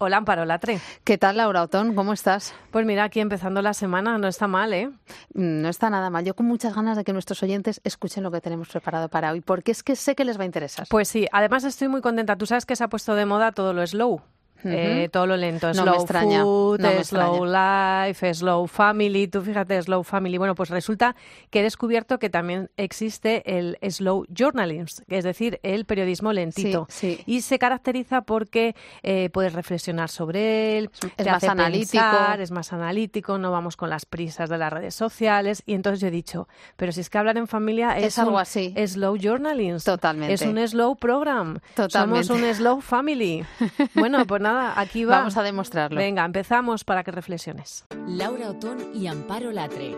Hola, Amparo Latre. ¿Qué tal, Laura Otón? ¿Cómo estás? Pues mira, aquí empezando la semana, no está mal, ¿eh? Mm, no está nada mal. Yo con muchas ganas de que nuestros oyentes escuchen lo que tenemos preparado para hoy, porque es que sé que les va a interesar. Pues sí, además estoy muy contenta. Tú sabes que se ha puesto de moda todo lo slow. Eh, todo lo lento, no slow me extraña, food, no me slow life, slow family, tú fíjate, slow family. Bueno, pues resulta que he descubierto que también existe el slow journalism, es decir, el periodismo lentito. Sí, sí. Y se caracteriza porque eh, puedes reflexionar sobre él, Es te más hace analítico. pensar, es más analítico, no vamos con las prisas de las redes sociales. Y entonces yo he dicho, pero si es que hablar en familia es, Es algo así. slow journalism. Totalmente. Es un slow program. Totalmente. Somos un slow family. Bueno, pues nada, aquí va. Vamos a demostrarlo. Venga, empezamos para que reflexiones. Laura Otón y Amparo Latre.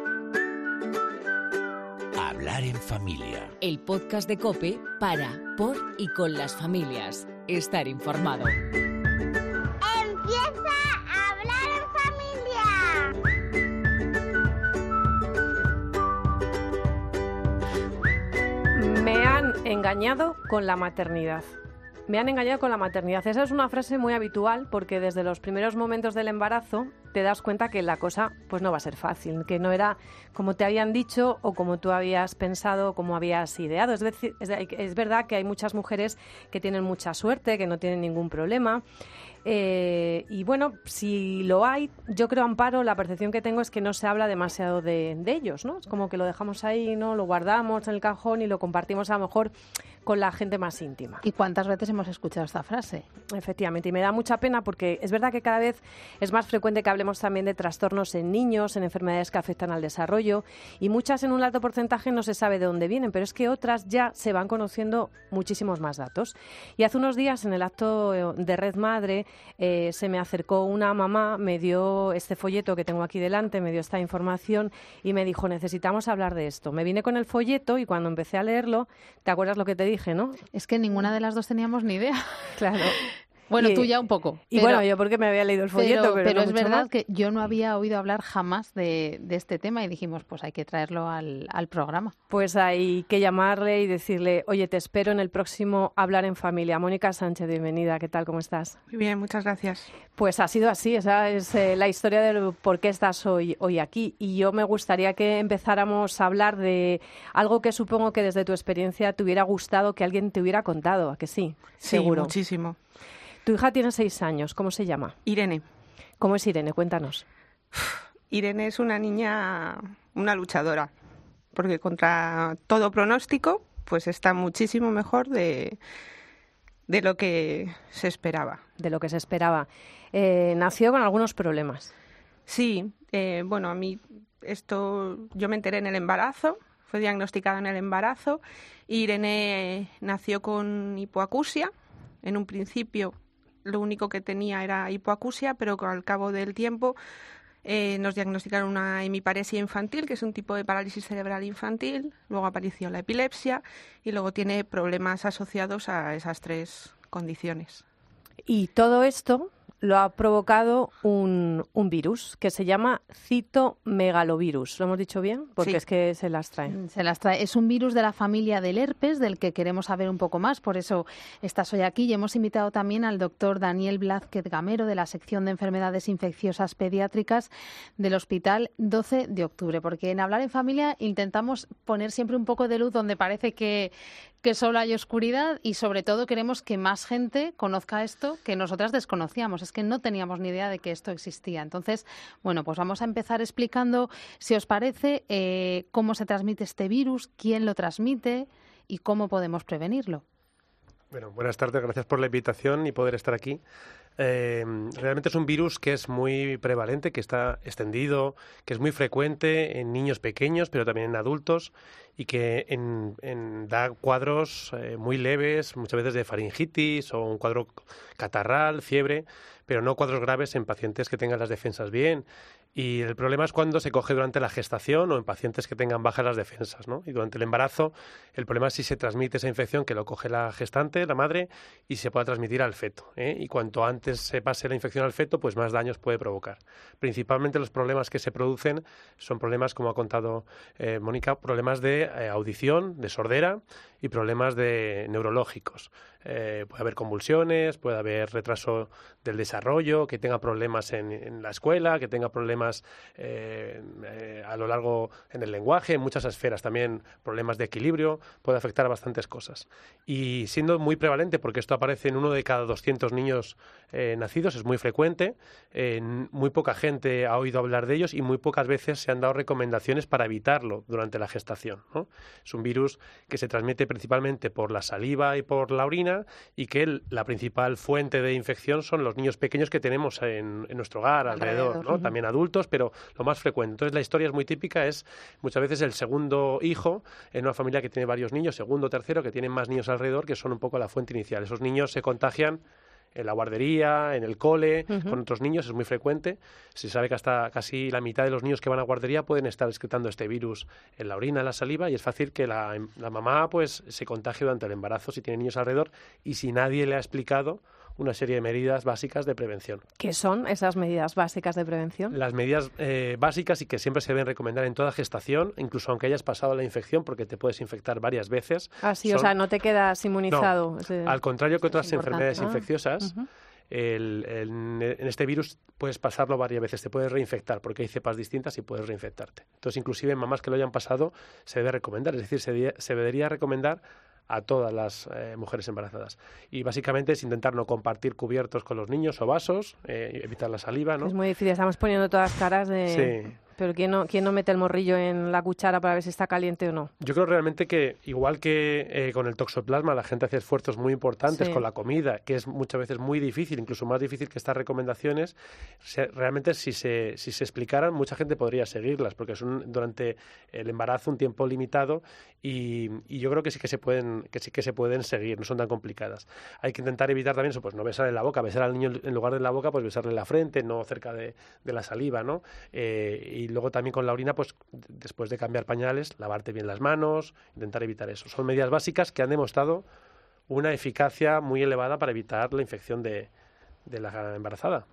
Hablar en familia. El podcast de Cope para, por y con las familias. Estar informado. Empieza a hablar en familia. Me han engañado con la maternidad. Me han engañado con la maternidad. Esa es una frase muy habitual porque desde los primeros momentos del embarazo te das cuenta que la cosa pues no va a ser fácil, que no era como te habían dicho o como tú habías pensado o como habías ideado. Es, decir, es, verdad que hay muchas mujeres que tienen mucha suerte, que no tienen ningún problema. Eh, y bueno, si lo hay, yo creo, Amparo, la percepción que tengo es que no se habla demasiado de, de ellos, ¿no? Es como que lo dejamos ahí, ¿no? Lo guardamos en el cajón y lo compartimos a lo mejor con la gente más íntima. ¿Y cuántas veces hemos escuchado esta frase? Efectivamente, y me da mucha pena porque es verdad que cada vez es más frecuente que hablemos también de trastornos en niños, en enfermedades que afectan al desarrollo, y muchas en un alto porcentaje no se sabe de dónde vienen, pero es que otras ya se van conociendo muchísimos más datos. Y hace unos días en el acto de Red Madre eh, se me acercó una mamá, me dio este folleto que tengo aquí delante, me dio esta información y me dijo, necesitamos hablar de esto. Me vine con el folleto y cuando empecé a leerlo, ¿te acuerdas lo que te dije, no? Es que ninguna de las dos teníamos ni idea. Claro. Bueno, Y- tú ya un poco. Y pero- bueno, yo porque me había leído el folleto, pero, no es mucho verdad más. que yo no había oído hablar jamás de, de este tema y dijimos, pues hay que traerlo al, al programa. Pues hay que llamarle y decirle, oye, te espero en el próximo Hablar en Familia. Mónica Sánchez, bienvenida, ¿qué tal? ¿Cómo estás? Muy bien, muchas gracias. Pues ha sido así, esa es eh, la historia de por qué estás hoy, hoy aquí. Y yo me gustaría que empezáramos a hablar de algo que supongo que desde tu experiencia te hubiera gustado que alguien te hubiera contado, ¿a que sí? Sí, Seguro. muchísimo. Tu hija tiene seis años, ¿cómo se llama? Irene. ¿Cómo es Irene? Cuéntanos. Irene es una niña, una luchadora, porque contra todo pronóstico, pues está muchísimo mejor de, de lo que se esperaba. De lo que se esperaba. Eh, nació con algunos problemas. Sí, eh, bueno, a mí esto, yo me enteré en el embarazo, fue diagnosticada en el embarazo. Irene nació con hipoacusia. En un principio lo único que tenía era hipoacusia, pero al cabo del tiempo eh, nos diagnosticaron una hemiparesia infantil, que es un tipo de parálisis cerebral infantil. Luego apareció la epilepsia y luego tiene problemas asociados a esas tres condiciones. Y todo esto lo ha provocado un, un virus que se llama citomegalovirus. ¿Lo hemos dicho bien? Porque Sí. es que se las traen. Se las trae. Es un virus de la familia del herpes del que queremos saber un poco más, por eso estás hoy aquí y hemos invitado también al doctor Daniel Blázquez Gamero de la sección de enfermedades infecciosas pediátricas del Hospital 12 de Octubre, porque en hablar en familia intentamos poner siempre un poco de luz donde parece que, que solo hay oscuridad y sobre todo queremos que más gente conozca esto que nosotras desconocíamos. Es que no teníamos ni idea de que esto existía. Entonces, bueno, pues vamos a empezar explicando, si os parece, eh, cómo se transmite este virus, quién lo transmite y cómo podemos prevenirlo. Bueno, buenas tardes, gracias por la invitación y poder estar aquí. Eh, realmente es un virus que es muy prevalente, que está extendido, que es muy frecuente en niños pequeños, pero también en adultos, y que en- da cuadros eh, muy leves, muchas veces de faringitis o un cuadro catarral, fiebre, pero no cuadros graves en pacientes que tengan las defensas bien. Y el problema es cuando se coge durante la gestación o en pacientes que tengan bajas las defensas, ¿no? Y durante el embarazo, el problema es si se transmite esa infección que lo coge la gestante, la madre, y se pueda transmitir al feto. ¿eh? Y cuanto antes se pase la infección al feto, pues más daños puede provocar. Principalmente los problemas que se producen son problemas, como ha contado eh, Mónica, problemas de eh, audición, de sordera y problemas de neurológicos. Eh, puede haber convulsiones, puede haber retraso del desarrollo, que tenga problemas en, la escuela, que tenga problemas eh, eh, a lo largo en el lenguaje, en muchas esferas, también problemas de equilibrio, puede afectar a bastantes cosas. Y siendo muy prevalente, porque esto aparece en uno de cada 200 niños nacidos, es muy frecuente, muy poca gente ha oído hablar de ellos y muy pocas veces se han dado recomendaciones para evitarlo durante la gestación. Es un virus que se transmite principalmente por la saliva y por la orina, y que la principal fuente de infección son los niños pequeños que tenemos en, nuestro hogar, alrededor, ¿no? también adultos, pero lo más frecuente. Entonces la historia es muy típica, es muchas veces el segundo hijo en una familia que tiene varios niños, segundo, tercero, que tienen más niños alrededor, que son un poco la fuente inicial. Esos niños se contagian en la guardería, en el cole, con otros niños, es muy frecuente. Se sabe que hasta casi la mitad de los niños que van a guardería pueden estar excretando este virus en la orina, en la saliva, y es fácil que la, la mamá pues se contagie durante el embarazo si tiene niños alrededor y si nadie le ha explicado una serie de medidas básicas de prevención. ¿Qué son esas medidas básicas de prevención? Las medidas eh, básicas y que siempre se deben recomendar en toda gestación, incluso aunque hayas pasado la infección, porque te puedes infectar varias veces. Ah, sí, o sea, no te quedas inmunizado. al contrario que otras enfermedades infecciosas. en este virus puedes pasarlo varias veces, te puedes reinfectar porque hay cepas distintas y puedes reinfectarte. Entonces, inclusive en mamás que lo hayan pasado, se debe recomendar, es decir, se, se debería recomendar a todas las eh, mujeres embarazadas. Y básicamente es intentar no compartir cubiertos con los niños o vasos, eh, evitar la saliva, ¿no? Es muy difícil, estamos poniendo todas caras de... Sí. Pero ¿quién no, ¿quién no mete el morrillo en la cuchara para ver si está caliente o no? Yo creo realmente que, igual que eh, con el toxoplasma, la gente hace esfuerzos muy importantes con la comida, que es muchas veces muy difícil, incluso más difícil que estas recomendaciones. realmente, si se, si se explicaran, mucha gente podría seguirlas, porque son durante el embarazo un tiempo limitado y, yo creo que sí que se pueden que sí que se pueden seguir, no son tan complicadas. Hay que intentar evitar también eso, pues no besar en la boca, besar al niño en lugar de la boca, pues besarle en la frente, no cerca de, la saliva, ¿no? Eh, y luego también con la orina, pues después de cambiar pañales, lavarte bien las manos, intentar evitar eso. Son medidas básicas que han demostrado una eficacia muy elevada para evitar la infección de, de la embarazada.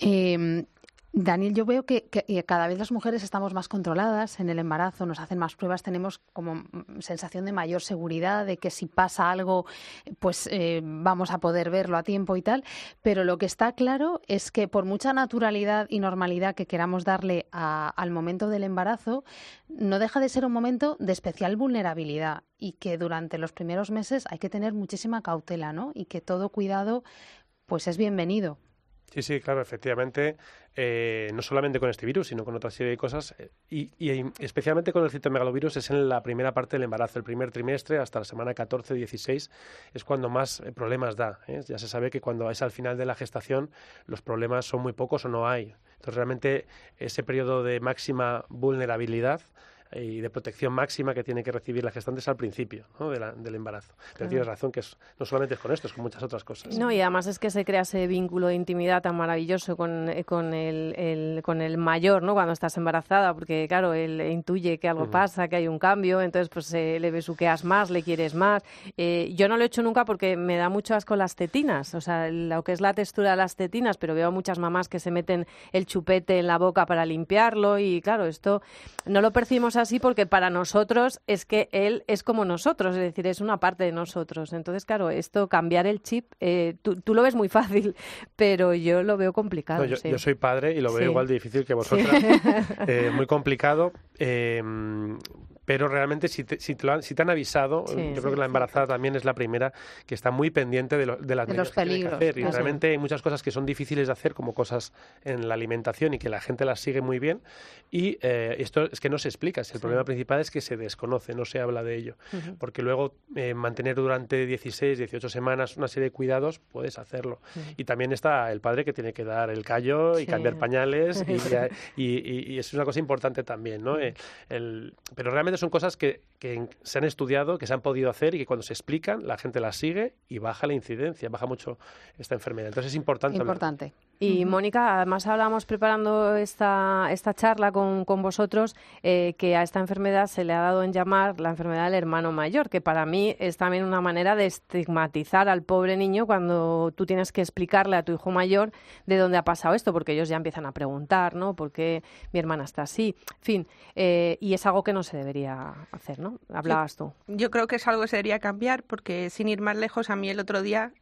Eh, Daniel, yo veo que, cada vez las mujeres estamos más controladas en el embarazo, nos hacen más pruebas, tenemos como sensación de mayor seguridad, de que si pasa algo, pues eh, vamos a poder verlo a tiempo y tal. Pero lo que está claro es que por mucha naturalidad y normalidad que queramos darle al momento del embarazo, no deja de ser un momento de especial vulnerabilidad y que durante los primeros meses hay que tener muchísima cautela, ¿no? Y que todo cuidado, pues es bienvenido. Sí, sí, claro, efectivamente, eh, no solamente con este virus, sino con otra serie de cosas, eh, y, especialmente con el citomegalovirus es en la primera parte del embarazo, el primer trimestre, hasta la semana 14-16, es cuando más eh, problemas da. Ya se sabe que cuando es al final de la gestación, los problemas son muy pocos o no hay. Entonces, realmente, ese periodo de máxima vulnerabilidad y de protección máxima que tiene que recibir la gestante es al principio del embarazo. Pero tienes razón que no solamente es con esto, es con muchas otras cosas. No, y además es que se crea ese vínculo de intimidad tan maravilloso con, eh, con, el, con el mayor, ¿no? Cuando estás embarazada, porque claro, él intuye que algo pasa, que hay un cambio, entonces pues eh, le besuqueas más, le quieres más. Eh, yo no lo he hecho nunca porque me da mucho asco las tetinas, o sea, lo que es la textura de las tetinas, pero veo muchas mamás que se meten el chupete en la boca para limpiarlo y claro, esto no lo percibimos así porque para nosotros es que él es como nosotros, es decir, es una parte de nosotros. Entonces, claro, esto, cambiar el chip, eh, tú, lo ves muy fácil, pero yo lo veo complicado. yo, soy padre y lo veo igual de difícil que vosotras. Eh, muy complicado. Eh, pero realmente si te, si te, han, si te han avisado, yo creo que la embarazada también es la primera que está muy pendiente de, de las de que hay que hacer. Y realmente hay muchas cosas que son difíciles de hacer, como cosas en la alimentación y que la gente las sigue muy bien. Y eh, esto es que no se explica. El problema principal es que se desconoce, no se habla de ello. Porque luego eh, mantener durante 16, 18 semanas una serie de cuidados, puedes hacerlo. Y también está el padre que tiene que dar el callo y cambiar pañales. y, y, y, es una cosa importante también, ¿no? Eh, el, pero realmente son cosas que, se han estudiado, que se han podido hacer y que cuando se explican la gente las sigue y baja la incidencia, baja mucho esta enfermedad. Entonces es importante. Importante. Y Mónica, además hablábamos preparando esta, esta charla con, con vosotros eh, que a esta enfermedad se le ha dado en llamar la enfermedad del hermano mayor, que para mí es también una manera de estigmatizar al pobre niño cuando tú tienes que explicarle a tu hijo mayor de dónde ha pasado esto, porque ellos ya empiezan a preguntar, ¿no? ¿Por qué mi hermana está así? En fin, eh, y es algo que no se debería hacer, ¿no? Hablabas tú. Yo creo que es algo que se debería cambiar porque sin ir más lejos, a mí el otro día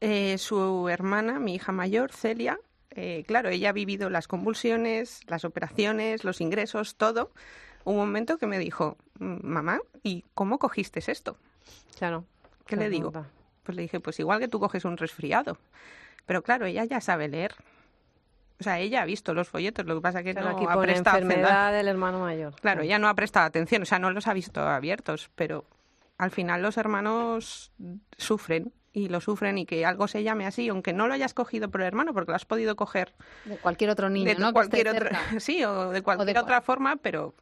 eh, su hermana, mi hija mayor, Celia, eh, claro, ella ha vivido las convulsiones, las operaciones, los ingresos, todo. Un momento que me dijo, "Mm, mamá, ¿y cómo cogiste esto? Claro. ¿Qué le digo? Pues le dije, pues igual que tú coges un resfriado. Pero claro, ella ya sabe leer. O sea, ella ha visto los folletos, lo que pasa que Claro, no aquí ha prestado enfermedad del hermano mayor. Claro, ella no ha prestado atención, o sea, no los ha visto abiertos, pero al final los hermanos sufren y lo sufren y que algo se llame así, aunque no lo hayas cogido por el hermano, porque lo has podido coger De cualquier otro niño, de ¿no? Cualquier sí, o de cualquier otra forma, pero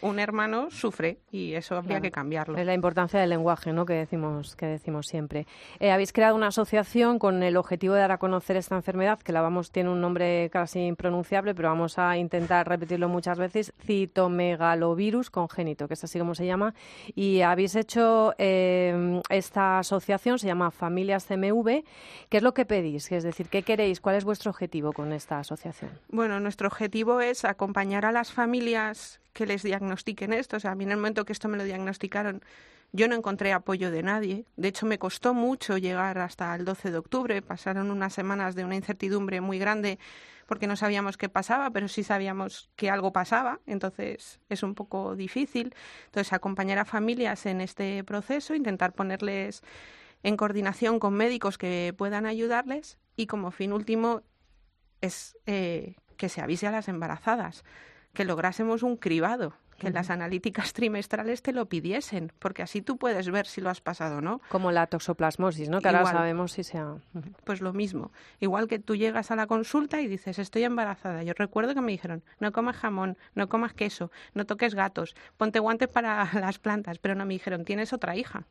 un hermano sufre y eso habría Claro. que cambiarlo. Es la importancia del lenguaje, ¿no? Que decimos, que decimos siempre. Eh, habéis creado una asociación con el objetivo de dar a conocer esta enfermedad, que la vamos, tiene un nombre casi impronunciable, pero vamos a intentar repetirlo muchas veces, citomegalovirus congénito, que es así como se llama. Y habéis hecho eh, esta asociación, se llama Familias CMV. ¿Qué es lo que pedís? Es decir, ¿qué queréis? ¿Cuál es vuestro objetivo con esta asociación? Bueno, nuestro objetivo es acompañar a las familias que les diagnostiquen esto. O sea, a mí en el momento que esto me lo diagnosticaron, yo no encontré apoyo de nadie. De hecho, me costó mucho llegar hasta el 12 de octubre. Pasaron unas semanas de una incertidumbre muy grande porque no sabíamos qué pasaba, pero sí sabíamos que algo pasaba. Entonces, es un poco difícil. Entonces, acompañar a familias en este proceso, intentar ponerles en coordinación con médicos que puedan ayudarles y como fin último es eh, que se avise a las embarazadas, que lográsemos un cribado, que las analíticas trimestrales te lo pidiesen, porque así tú puedes ver si lo has pasado o no. Como la toxoplasmosis, ¿no? Que ahora Igual. sabemos si sea... Pues lo mismo. Igual que tú llegas a la consulta y dices, estoy embarazada. Yo recuerdo que me dijeron, no comas jamón, no comas queso, no toques gatos, ponte guantes para las plantas, pero no me dijeron, tienes otra hija.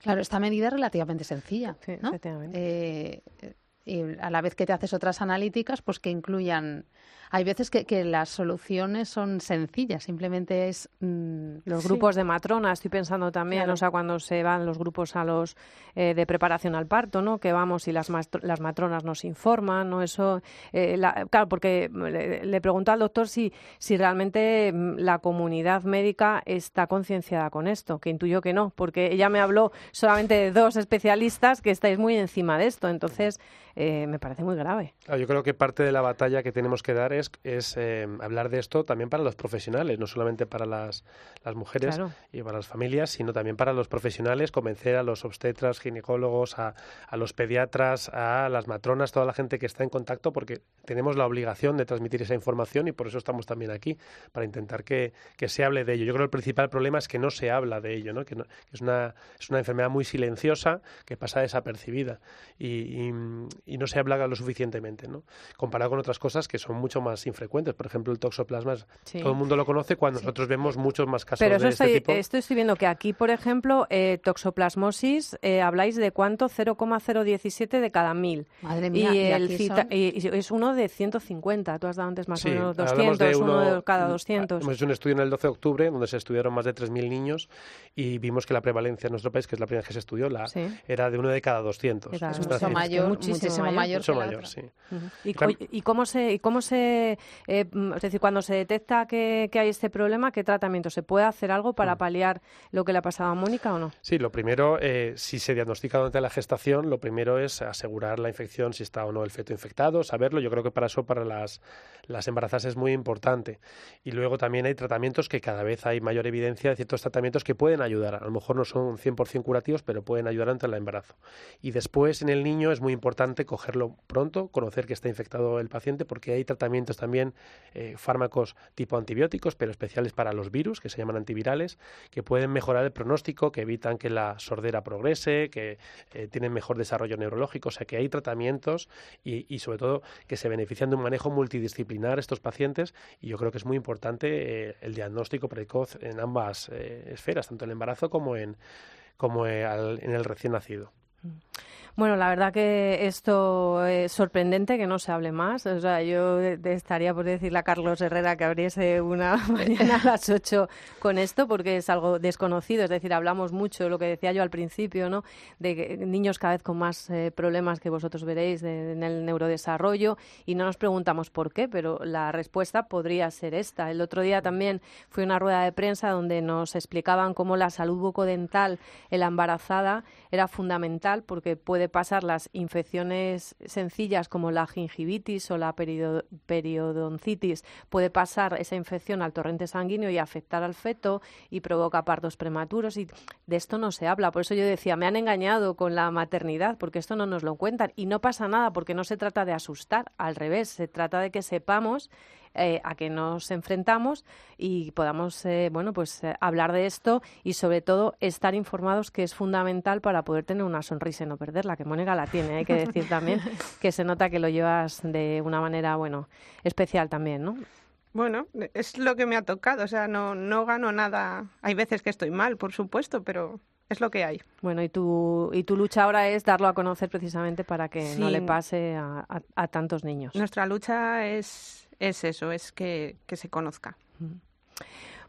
Claro, esta medida es relativamente sencilla, Sí, ¿no? efectivamente. Eh, y a la vez que te haces otras analíticas, pues que incluyan... Hay veces que, que las soluciones son sencillas, simplemente es... mm, Los sí. grupos de matrona, estoy pensando también, Claro. o sea, cuando se van los grupos a los eh, de preparación al parto, ¿no? Que vamos y las, las matronas nos informan, ¿no? Eso, eh, la- claro, porque le, le pregunto al doctor si, si realmente mm, la comunidad médica está concienciada con esto, que intuyo que no, porque ella me habló solamente de dos especialistas que estáis muy encima de esto, entonces eh, me parece muy grave. Claro, yo creo que parte de la batalla que tenemos que dar es, es eh, hablar de esto también para los profesionales, no solamente para las, las mujeres Claro. y para las familias, sino también para los profesionales, convencer a los obstetras, ginecólogos, a, a los pediatras, a las matronas, toda la gente que está en contacto, porque tenemos la obligación de transmitir esa información y por eso estamos también aquí, para intentar que, que se hable de ello. Yo creo que el principal problema es que no se habla de ello, ¿no? que, no- que es, una, es una enfermedad muy silenciosa que pasa desapercibida y, y- y no se habla lo suficientemente, ¿no? comparado con otras cosas que son mucho más infrecuentes. Por ejemplo, el toxoplasma, Sí. todo el mundo lo conoce cuando nosotros vemos muchos más casos Pero eso de este estoy, tipo. esto estoy viendo que aquí, por ejemplo, eh, toxoplasmosis, eh, habláis de cuánto, 0,017 de cada mil. Madre mía, y el aquí cita- son- y- y es uno de 150. Tú has dado antes más Sí, o menos hablamos 200, de uno, uno- de cada mm, 200. Hemos hecho un estudio en el 12 de octubre donde se estudiaron más de 3.000 niños y vimos que la prevalencia en nuestro país, que es la primera vez que se estudió, la, Sí. era de uno de cada 200. De cada Es mucho mayor, muchísimo muchísimo mayor. mayor, mucho que la mayor, otra. sí. ¿Y, Claro. y cómo se, y cómo se eh, mm, es decir, cuando se detecta que, que hay este problema, qué tratamiento? ¿Se puede hacer algo Mm. para paliar lo que le ha pasado a Mónica o no? Sí, lo primero, eh, si se diagnostica durante la gestación, lo primero es asegurar la infección, si está o no el feto infectado, saberlo. Yo creo que para eso, para las, las embarazadas es muy importante. Y luego también hay tratamientos que cada vez hay mayor evidencia de ciertos tratamientos que pueden ayudar. A lo mejor no son 100% curativos, pero pueden ayudar ante el embarazo. Y después en el niño es muy importante cogerlo pronto, conocer que está infectado el paciente, porque hay tratamientos también, eh, fármacos tipo antibióticos, pero especiales para los virus, que se llaman antivirales, que pueden mejorar el pronóstico, que evitan que la sordera progrese, que eh, tienen mejor desarrollo neurológico. O sea que hay tratamientos y, sobre todo que se benefician de un manejo multidisciplinar estos pacientes y yo creo que es muy importante eh, el diagnóstico precoz en ambas esferas, tanto en el embarazo como en, como en el recién nacido. Bueno, la verdad que esto es sorprendente que no se hable más. O sea, yo estaría por decirle a Carlos Herrera que abriese una mañana a las 8 con esto porque es algo desconocido. Es decir, hablamos mucho, lo que decía yo al principio, ¿no? De niños cada vez con más eh, problemas que vosotros veréis en el neurodesarrollo y no nos preguntamos por qué, pero la respuesta podría ser esta. El otro día también fue una rueda de prensa donde nos explicaban cómo la salud bucodental en la embarazada era fundamental porque puede pasar las infecciones sencillas como la gingivitis o la periodoncitis, puede pasar esa infección al torrente sanguíneo y afectar al feto y provoca partos prematuros y de esto no se habla. Por eso yo decía, me han engañado con la maternidad porque esto no nos lo cuentan y no pasa nada porque no se trata de asustar, al revés, se trata de que sepamos eh, a que nos enfrentamos y podamos eh, bueno pues eh, hablar de esto y sobre todo estar informados que es fundamental para poder tener una sonrisa y no perderla que Mónica la tiene hay que decir también que se nota que lo llevas de una manera bueno especial también no bueno, es lo que me ha tocado, o sea, no, no gano nada. Hay veces que estoy mal, por supuesto, pero es lo que hay. Bueno, y tu, y tu lucha ahora es darlo a conocer precisamente para que no le pase a, a tantos niños. Nuestra lucha es es eso, es que, se conozca.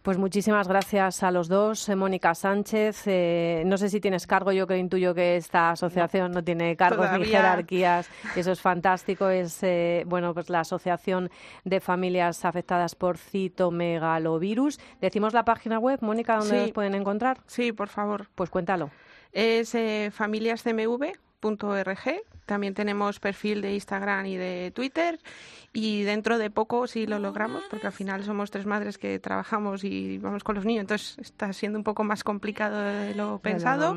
Pues muchísimas gracias a los dos. Eh, Mónica Sánchez, eh, no sé si tienes cargo, yo que intuyo que esta asociación no, tiene cargos ni jerarquías, eso es fantástico. Es eh, bueno, pues la Asociación de Familias Afectadas por Citomegalovirus. Decimos la página web, Mónica, ¿dónde nos pueden encontrar? Sí, por favor. Pues cuéntalo. Es familiascmv.org. También tenemos perfil de Instagram y de Twitter y dentro de poco, si lo logramos, porque al final somos tres madres que trabajamos y vamos con los niños, entonces está siendo un poco más complicado de lo pensado,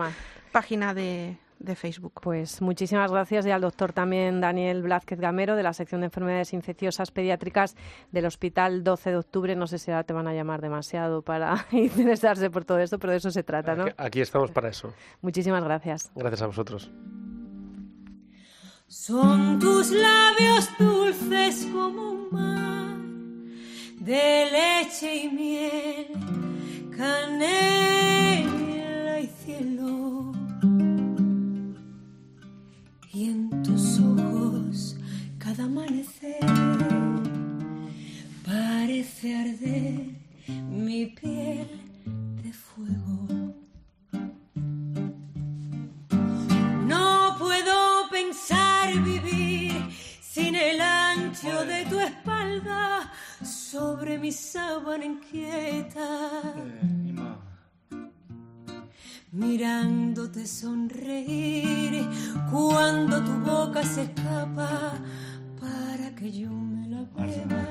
página de, de Facebook. Pues muchísimas gracias y al doctor también Daniel Blázquez Gamero de la sección de enfermedades infecciosas pediátricas del Hospital 12 de Octubre. No sé si ahora te van a llamar demasiado para interesarse por todo esto, pero de eso se trata, ¿no? aquí estamos para eso. Muchísimas gracias. Gracias a vosotros. Son tus labios dulces como un mar de leche y miel, canela y cielo. Y en tus ojos cada amanecer parece arder mi piel sobre mi sábana inquieta. Mirándote sonreír cuando tu boca se escapa para que yo me la beba.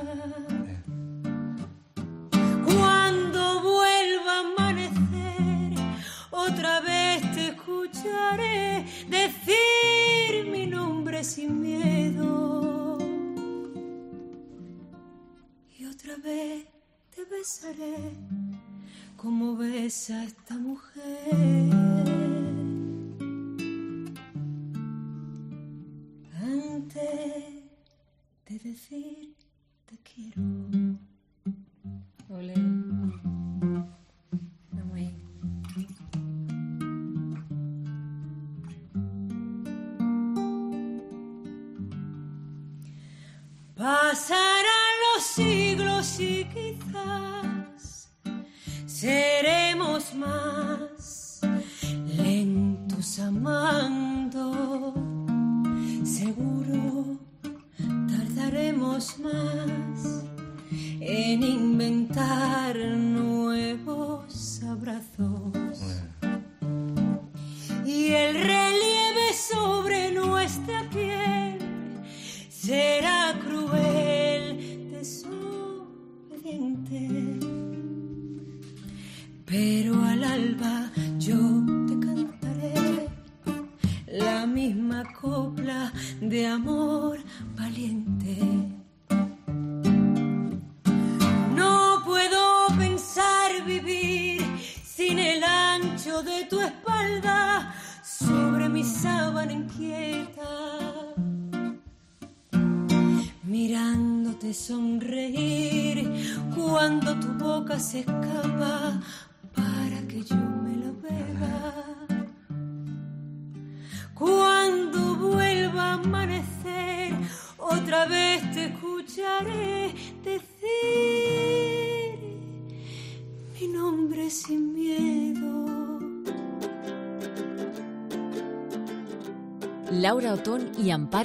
Cuando vuelva a amanecer, otra vez te escucharé decir mi nombre sin miedo. Te besaré como besa esta mujer. Antes de decir te quiero. Pasarán los siglos y quizás seremos más lentos amando. Seguro tardaremos más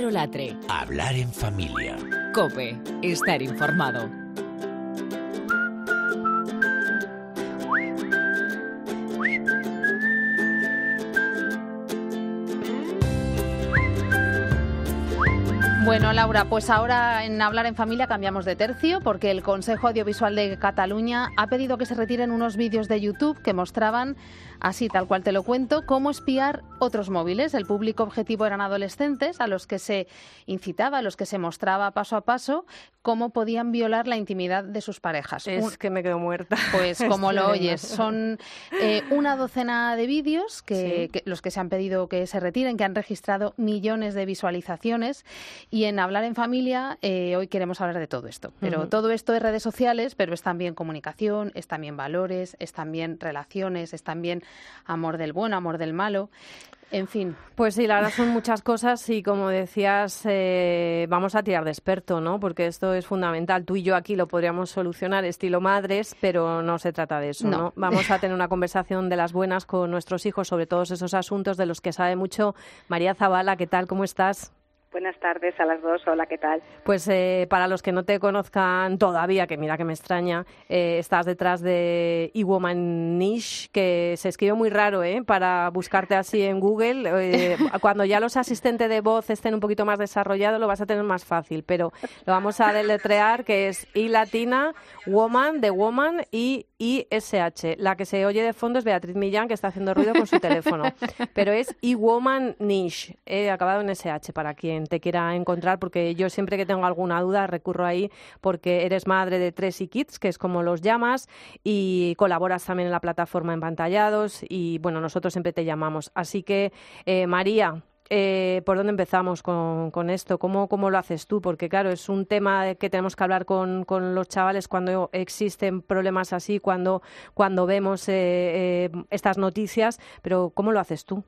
Amparo Latre. Hablar en familia. Cope, estar informado. Bueno, Laura, pues ahora en Hablar en Familia cambiamos de tercio porque el Consejo Audiovisual de Cataluña ha pedido que se retiren unos vídeos de YouTube que mostraban, así tal cual te lo cuento, cómo espiar otros móviles. El público objetivo eran adolescentes a los que se incitaba, a los que se mostraba paso a paso cómo podían violar la intimidad de sus parejas. Es Un- que me quedo muerta. Pues como lo oyes, son eh, una docena de vídeos que, Sí. que- los que se han pedido que se retiren, que han registrado millones de visualizaciones. Y en Hablar en Familia eh, hoy queremos hablar de todo esto. Pero todo esto es redes sociales, pero es también comunicación, es también valores, es también relaciones, es también amor del bueno, amor del malo. En fin, Pues sí, la verdad son muchas cosas y como decías, eh, vamos a tirar de experto, ¿no? Porque esto es fundamental. Tú y yo aquí lo podríamos solucionar estilo madres, pero no se trata de eso, No. ¿no? Vamos a tener una conversación de las buenas con nuestros hijos sobre todos esos asuntos de los que sabe mucho María Zavala. ¿Qué tal? ¿Cómo estás? Buenas tardes a las dos. Hola, ¿qué tal? Pues eh, para los que no te conozcan todavía, que mira que me extraña, eh, estás detrás de eWomanish, que se escribe muy raro, ¿eh? Para buscarte así en Google. Eh, cuando ya los asistentes de voz estén un poquito más desarrollados, lo vas a tener más fácil, pero lo vamos a deletrear, que es I latina, woman, de woman y ISH. La que se oye de fondo es Beatriz Millán, que está haciendo ruido con su teléfono. Pero es eWomanish, he acabado en SH para quien te quiera encontrar, porque yo siempre que tengo alguna duda recurro ahí, porque eres madre de tres y kids, que es como los llamas, y colaboras también en la plataforma Empantallados, y bueno, nosotros siempre te llamamos. Así que, eh, María, eh, ¿por dónde empezamos con, esto? ¿Cómo, ¿Cómo lo haces tú? Porque claro, es un tema que tenemos que hablar con, con los chavales cuando existen problemas así, cuando, cuando vemos eh, eh, estas noticias, pero ¿cómo lo haces tú?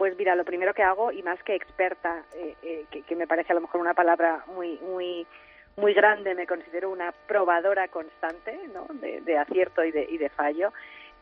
Pues mira, lo primero que hago, y más que experta, eh, eh, que, que me parece a lo mejor una palabra muy, muy, muy grande, me considero una probadora constante ¿no? de, de acierto y de, y de fallo.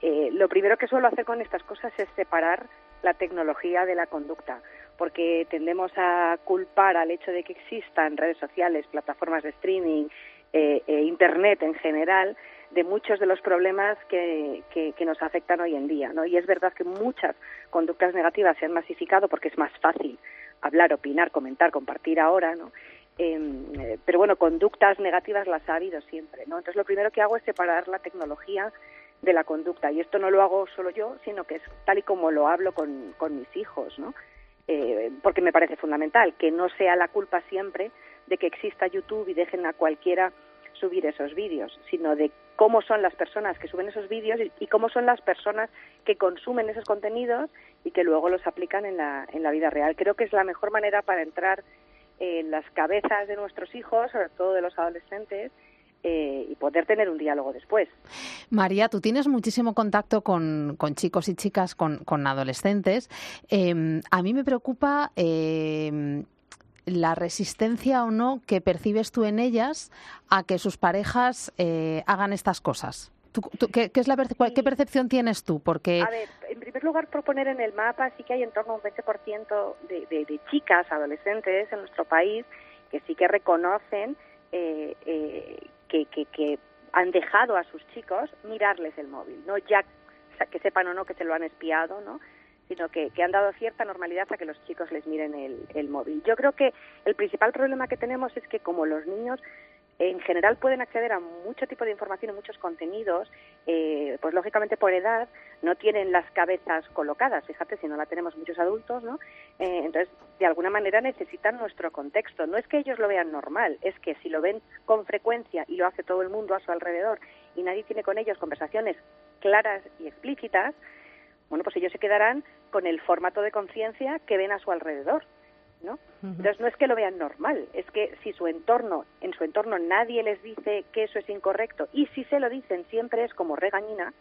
Eh, lo primero que suelo hacer con estas cosas es separar la tecnología de la conducta, porque tendemos a culpar al hecho de que existan redes sociales, plataformas de streaming, eh, eh, Internet en general, de muchos de los problemas que, que, que nos afectan hoy en día. ¿no? Y es verdad que muchas conductas negativas se han masificado porque es más fácil hablar, opinar, comentar, compartir ahora, ¿no? Eh, pero bueno, conductas negativas las ha habido siempre, ¿no? Entonces lo primero que hago es separar la tecnología de la conducta y esto no lo hago solo yo, sino que es tal y como lo hablo con, con mis hijos, ¿no? Eh, porque me parece fundamental que no sea la culpa siempre de que exista YouTube y dejen a cualquiera subir esos vídeos, sino de cómo son las personas que suben esos vídeos y, y, cómo son las personas que consumen esos contenidos y que luego los aplican en la, en la vida real. Creo que es la mejor manera para entrar en las cabezas de nuestros hijos, sobre todo de los adolescentes, eh, y poder tener un diálogo después. María, tú tienes muchísimo contacto con, con chicos y chicas, con, con adolescentes. Eh, a mí me preocupa eh, la resistencia o no que percibes tú en ellas a que sus parejas eh, hagan estas cosas. ¿Tú, tú, ¿qué, qué, es la perce ¿Qué percepción tienes tú? Porque... A ver, en primer lugar, proponer en el mapa sí que hay en torno a un 20% de, de, de chicas, adolescentes en nuestro país que sí que reconocen eh, eh, que, que, que, han dejado a sus chicos mirarles el móvil, no ya que sepan o no que se lo han espiado, ¿no? sino que, que han dado cierta normalidad a que los chicos les miren el, el móvil. Yo creo que el principal problema que tenemos es que como los niños en general pueden acceder a mucho tipo de información y muchos contenidos, eh, pues lógicamente por edad no tienen las cabezas colocadas. Fíjate, si no la tenemos muchos adultos, ¿no? Eh, entonces, de alguna manera necesitan nuestro contexto. No es que ellos lo vean normal, es que si lo ven con frecuencia y lo hace todo el mundo a su alrededor y nadie tiene con ellos conversaciones claras y explícitas, bueno, pues ellos se quedarán con el formato de conciencia que ven a su alrededor. ¿No? Entonces no es que lo vean normal, es que si su entorno, en su entorno nadie les dice que eso es incorrecto y si se lo dicen siempre es como regañina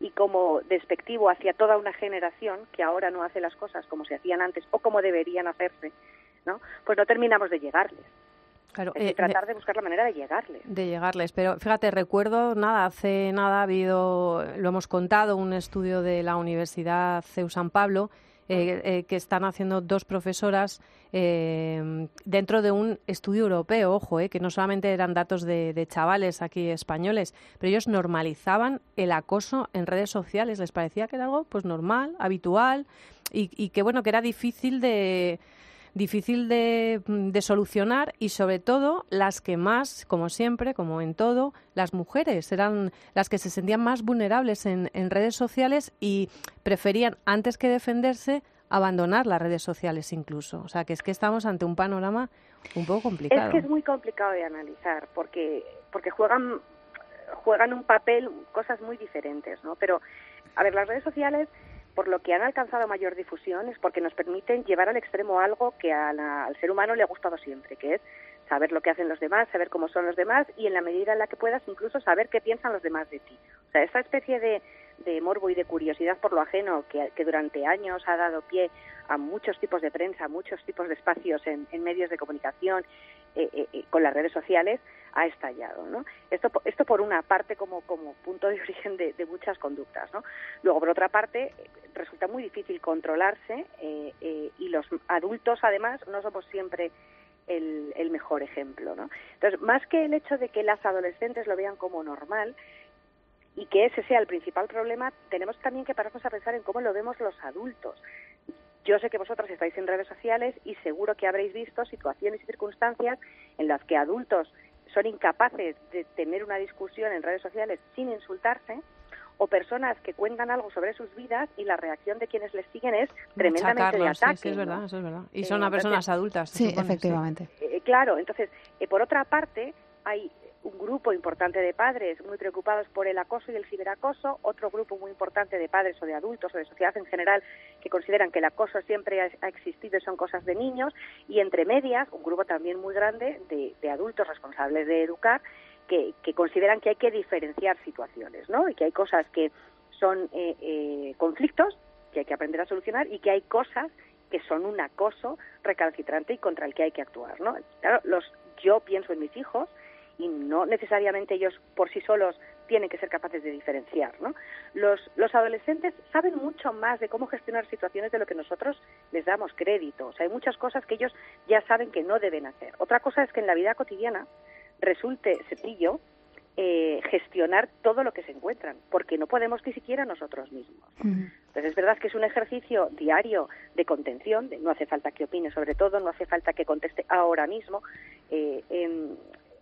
y como despectivo hacia toda una generación que ahora no hace las cosas como se hacían antes o como deberían hacerse, ¿no? Pues no terminamos de llegarles. Claro, eh, tratar de buscar la manera de llegarles. de llegarles. Pero fíjate, recuerdo, nada, hace nada ha habido, lo hemos contado, un estudio de la Universidad CEU San Pablo, eh, eh, que están haciendo dos profesoras eh, dentro de un estudio europeo, ojo, eh, que no solamente eran datos de, de chavales aquí españoles, pero ellos normalizaban el acoso en redes sociales, les parecía que era algo pues normal, habitual, y, y que bueno, que era difícil de difícil de, de solucionar y sobre todo las que más, como siempre, como en todo, las mujeres eran las que se sentían más vulnerables en, en redes sociales y preferían, antes que defenderse, abandonar las redes sociales incluso. O sea, que es que estamos ante un panorama un poco complicado. Es que es muy complicado de analizar porque porque juegan juegan un papel cosas muy diferentes, ¿no? Pero a ver, las redes sociales por lo que han alcanzado mayor difusión es porque nos permiten llevar al extremo algo que al ser humano le ha gustado siempre, que es saber lo que hacen los demás, saber cómo son los demás y en la medida en la que puedas incluso saber qué piensan los demás de ti. O sea, esa especie de, de morbo y de curiosidad por lo ajeno que, que durante años ha dado pie a muchos tipos de prensa, a muchos tipos de espacios en, en medios de comunicación, eh, eh, eh, con las redes sociales, ha estallado. ¿no? Esto, esto por una parte como, como punto de origen de, muchas conductas. ¿no? Luego, por otra parte, resulta muy difícil controlarse eh, eh, y los adultos, además, no somos siempre el, el mejor ejemplo. ¿no? Entonces, más que el hecho de que las adolescentes lo vean como normal, y que ese sea el principal problema, tenemos también que pararnos a pensar en cómo lo vemos los adultos. Yo sé que vosotros estáis en redes sociales y seguro que habréis visto situaciones y circunstancias en las que adultos son incapaces de tener una discusión en redes sociales sin insultarse o personas que cuentan algo sobre sus vidas y la reacción de quienes les siguen es tremendamente de Machacarlos, sí, ataque. sí, es ¿no? verdad, eso es verdad. Y Eh, son a entonces- personas adultas. Sí, supone, efectivamente. Eh, claro, entonces, eh, por otra parte, hay un grupo importante de padres muy preocupados por el acoso y el ciberacoso, otro grupo muy importante de padres o de adultos o de sociedad en general que consideran que el acoso siempre ha, existido y son cosas de niños, y entre medias, un grupo también muy grande de, de adultos responsables de educar que, que consideran que hay que diferenciar situaciones, ¿no? Y que hay cosas que son eh, eh, conflictos que hay que aprender a solucionar y que hay cosas que son un acoso recalcitrante y contra el que hay que actuar, ¿no? Claro, los, yo pienso en mis hijos y no necesariamente ellos por sí solos tienen que ser capaces de diferenciar, ¿no? Los, los adolescentes saben mucho más de cómo gestionar situaciones de lo que nosotros les damos crédito. O sea, hay muchas cosas que ellos ya saben que no deben hacer. Otra cosa es que en la vida cotidiana resulte sencillo eh, gestionar todo lo que se encuentran, porque no podemos ni siquiera nosotros mismos. Entonces es verdad que es un ejercicio diario de contención, de no hace falta que opine sobre todo, no hace falta que conteste ahora mismo, eh,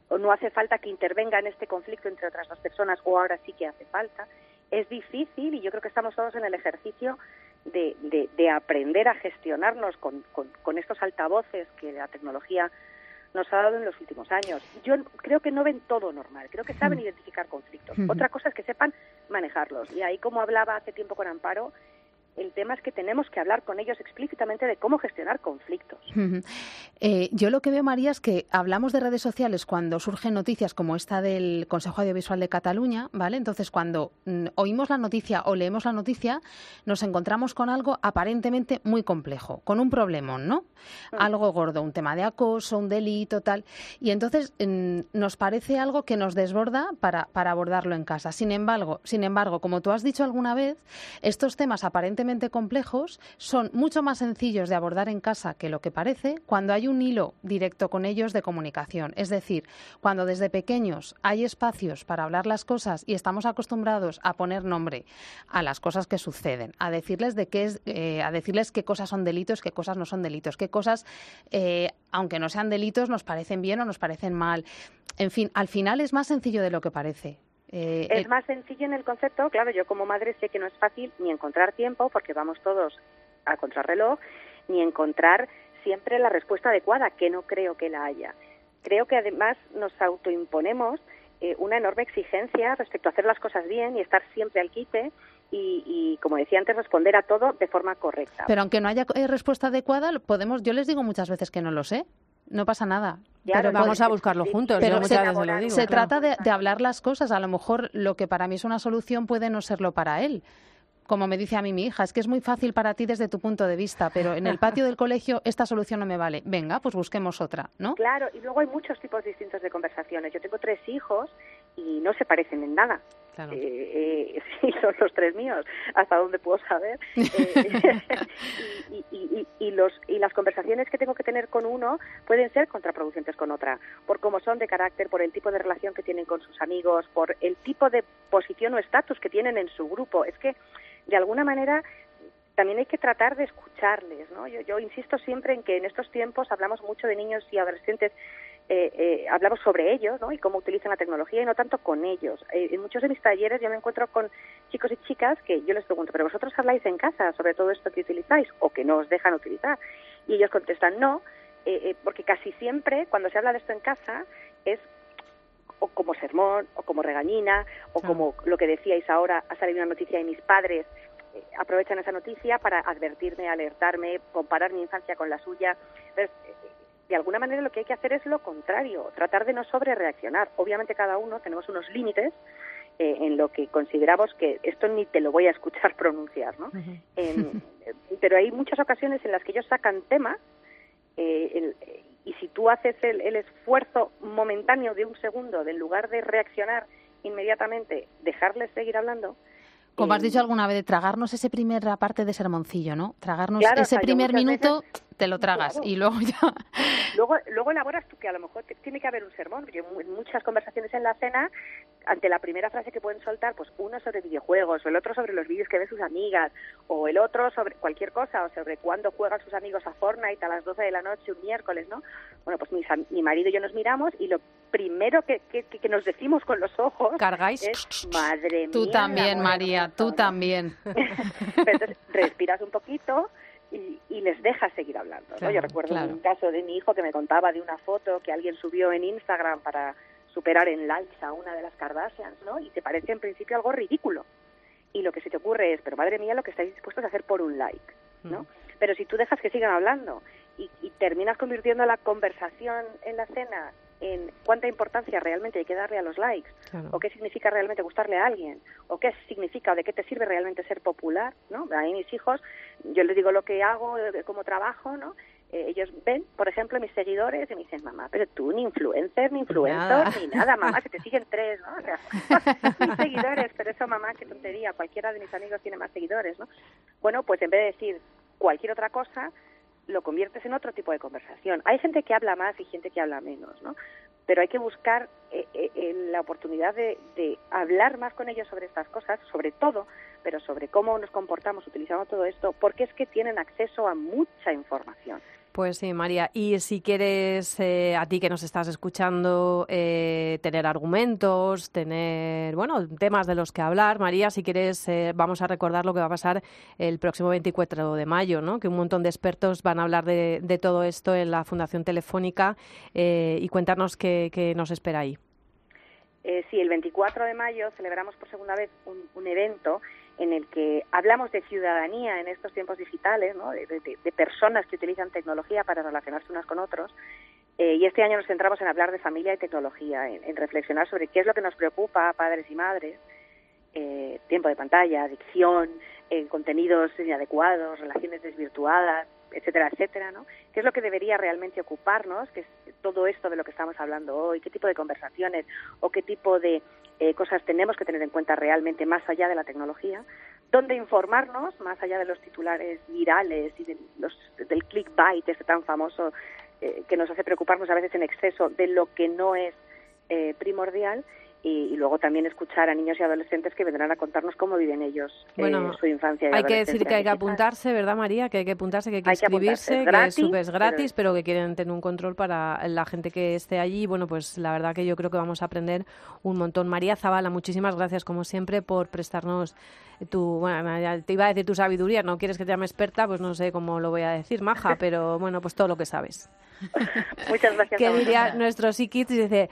o no hace falta que intervenga en este conflicto entre otras dos personas, o ahora sí que hace falta. Es difícil y yo creo que estamos todos en el ejercicio de, de- de aprender a gestionarnos con, con- con estos altavoces que la tecnología nos ha dado en los últimos años. Yo creo que no ven todo normal, creo que saben identificar conflictos. Ujú. Otra cosa es que sepan manejarlos. Y ahí, como hablaba hace tiempo con Amparo, el tema es que tenemos que hablar con ellos explícitamente de cómo gestionar conflictos. Eh, yo lo que veo, María, es que hablamos de redes sociales cuando surgen noticias como esta del Consejo Audiovisual de Cataluña, ¿vale? Entonces, cuando mm, oímos la noticia o leemos la noticia, nos encontramos con algo aparentemente muy complejo, con un problemón, ¿no? Algo gordo, un tema de acoso, un delito, tal. Y entonces mm, nos parece algo que nos desborda para, para abordarlo en casa. Sin embargo, sin embargo, como tú has dicho alguna vez, estos temas aparentemente complejos son mucho más sencillos de abordar en casa que lo que parece cuando hay un hilo directo con ellos de comunicación. Es decir, cuando desde pequeños hay espacios para hablar las cosas y estamos acostumbrados a poner nombre a las cosas que suceden, a decirles de qué es, eh, a decirles qué cosas son delitos, qué cosas no son delitos, qué cosas, eh, aunque no sean delitos, nos parecen bien o nos parecen mal. En fin, al final es más sencillo de lo que parece. Eh, Es eh, más sencillo en el concepto, claro, yo como madre sé que no es fácil ni encontrar tiempo, porque vamos todos a contrarreloj, ni encontrar siempre la respuesta adecuada, que no creo que la haya. Creo que además nos autoimponemos eh, una enorme exigencia respecto a hacer las cosas bien y estar siempre al quite y, y, como decía antes, responder a todo de forma correcta. Pero aunque no haya eh, respuesta adecuada, podemos, yo les digo muchas veces que no lo sé. No pasa nada. Ya, pero Vamos a buscarlo juntos, pero yo se, muchas veces lo digo. se claro. trata de, de hablar las cosas. A lo mejor lo que para mí es una solución puede no serlo para él. como me dice a mí mi hija, es que es muy fácil para ti desde tu punto de vista, pero en el patio del colegio esta solución no me vale. Venga, pues busquemos otra, ¿no? Claro, y luego hay muchos tipos distintos de conversaciones. Yo tengo tres hijos y no se parecen en nada. Claro. Eh, eh, son los tres míos, hasta donde puedo saber. Eh, y, y- y- y los, y las conversaciones que tengo que tener con uno pueden ser contraproducentes con otra, por cómo son de carácter, por el tipo de relación que tienen con sus amigos, por el tipo de posición o estatus que tienen en su grupo. Es que, de alguna manera, también hay que tratar de escucharles, ¿no? Yo, yo insisto siempre en que en estos tiempos hablamos mucho de niños y adolescentes, eh, eh, hablamos sobre ellos, ¿no? Y cómo utilizan la tecnología y no tanto con ellos. Eh, en muchos de mis talleres yo me encuentro con chicos y chicas que yo les pregunto, ¿pero vosotros habláis en casa sobre todo esto que utilizáis o que no os dejan utilizar? Y ellos contestan, no, eh, eh, porque casi siempre cuando se habla de esto en casa es o como sermón, o como regañina, o como lo que decíais ahora, ha salido una noticia de mis padres, eh, aprovechan esa noticia para advertirme, alertarme, comparar mi infancia con la suya. Entonces, de alguna manera lo que hay que hacer es lo contrario, tratar de no sobrereaccionar. Obviamente cada uno tenemos unos límites eh, en lo que consideramos que esto ni te lo voy a escuchar pronunciar, ¿no? Eh, pero hay muchas ocasiones en las que ellos sacan temas eh, el- eh, y si tú haces el, el esfuerzo momentáneo de un segundo, de en lugar de reaccionar inmediatamente, dejarles seguir hablando, Como has dicho alguna vez, de tragarnos ese primer parte de sermoncillo, ¿no? Tragarnos Claro, o ese sea, primer minuto, te lo tragas Claro. y luego ya... Luego, luego elaboras tú que a lo mejor te- tiene que haber un sermón. Yo en muchas conversaciones en la cena, ante la primera frase que pueden soltar, pues uno sobre videojuegos, o el otro sobre los vídeos que ven sus amigas, o el otro sobre cualquier cosa, o sobre cuándo juegan sus amigos a Fortnite a las 12 de la noche un miércoles, ¿no? Bueno, pues mis am- mi marido y yo nos miramos y lo primero que, que, que- que nos decimos con los ojos ¿Cargáis? es, madre mía. Tú el también, María, hermoso", tú también. Entonces respiras un poquito y, y les dejas seguir hablando. ¿no? Claro, Yo recuerdo claro. un caso de mi hijo que me contaba de una foto que alguien subió en Instagram para superar en likes a una de las Kardashians, ¿no? Y te parece en principio algo ridículo. Y lo que se te ocurre es, pero madre mía, lo que estáis dispuestos a hacer por un like, ¿no? Pero si tú dejas que sigan hablando y, y terminas convirtiendo la conversación en la cena en cuánta importancia realmente hay que darle a los likes, Claro. o qué significa realmente gustarle a alguien, o qué significa o de qué te sirve realmente ser popular, ¿no? A mí mis hijos, yo les digo lo que hago, eh, cómo trabajo, ¿no? Eh, ellos ven, por ejemplo, mis seguidores y me dicen, mamá, pero tú ni influencer, ni influencer, Nada. ni nada, mamá, que te siguen tres, ¿no? O sea, mis seguidores, pero eso, mamá, qué tontería, cualquiera de mis amigos tiene más seguidores, ¿no? Bueno, pues en vez de decir cualquier otra cosa, lo conviertes en otro tipo de conversación. Hay gente que habla más y gente que habla menos, ¿no? Pero hay que buscar eh, eh, eh, la oportunidad de, de hablar más con ellos sobre estas cosas, sobre todo, pero sobre cómo nos comportamos utilizando todo esto, porque es que tienen acceso a mucha información. Pues sí, María. Y si quieres, eh, a ti que nos estás escuchando, eh, tener argumentos, tener, bueno, temas de los que hablar, María, si quieres, eh, vamos a recordar lo que va a pasar el próximo 24 de mayo, ¿no? Que un montón de expertos van a hablar de, de todo esto en la Fundación Telefónica eh, y cuéntanos qué, qué nos espera ahí. Eh, sí, el 24 de mayo celebramos por segunda vez un, un evento en el que hablamos de ciudadanía en estos tiempos digitales, ¿no? de, personas que utilizan tecnología para relacionarse unas con otros. Eh, y este año nos centramos en hablar de familia y tecnología, en, en reflexionar sobre qué es lo que nos preocupa a padres y madres, eh, tiempo de pantalla, adicción, eh, contenidos inadecuados, relaciones desvirtuadas, etcétera, etcétera, ¿no? ¿Qué es lo que debería realmente ocuparnos? ¿Qué es todo esto de lo que estamos hablando hoy? ¿Qué tipo de conversaciones o qué tipo de eh, cosas tenemos que tener en cuenta realmente más allá de la tecnología? ¿Dónde informarnos más allá de los titulares virales y de los, del clickbait este tan famoso eh, que nos hace preocuparnos a veces en exceso de lo que no es eh, primordial? Y, y luego también escuchar a niños y adolescentes que vendrán a contarnos cómo viven ellos eh, Bueno, su infancia. y Hay que decir que hay que apuntarse, ¿verdad, María? Que hay que apuntarse, que hay que Hay inscribirse, Es que gratis, es súper gratis, pero que quieren tener un control para la gente que esté allí. Bueno, pues la verdad que yo creo que vamos a aprender un montón. María Zavala, muchísimas gracias, como siempre, por prestarnos tu, bueno, te iba a decir tu sabiduría, no quieres que te llame experta, pues no sé cómo lo voy a decir, maja, pero bueno, pues todo lo que sabes. Muchas gracias. Que a diría nuestro psiquit, dice,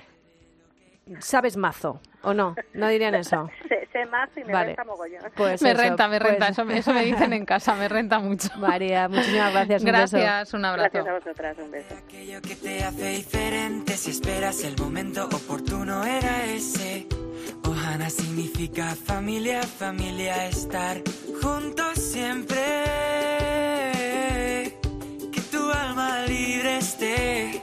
¿sabes mazo? ¿O no? No dirían eso. Sé, sé más y me Vale. renta mogollón. Pues me eso, renta, me pues- renta. Eso, me- eso me dicen en casa, me renta mucho. María, muchísimas gracias. un beso. Gracias, un abrazo. Gracias a vosotras. Un beso. Aquello que te hace diferente si esperas el momento oportuno era ese. Nada significa familia, familia estar juntos siempre. Que tu alma libre esté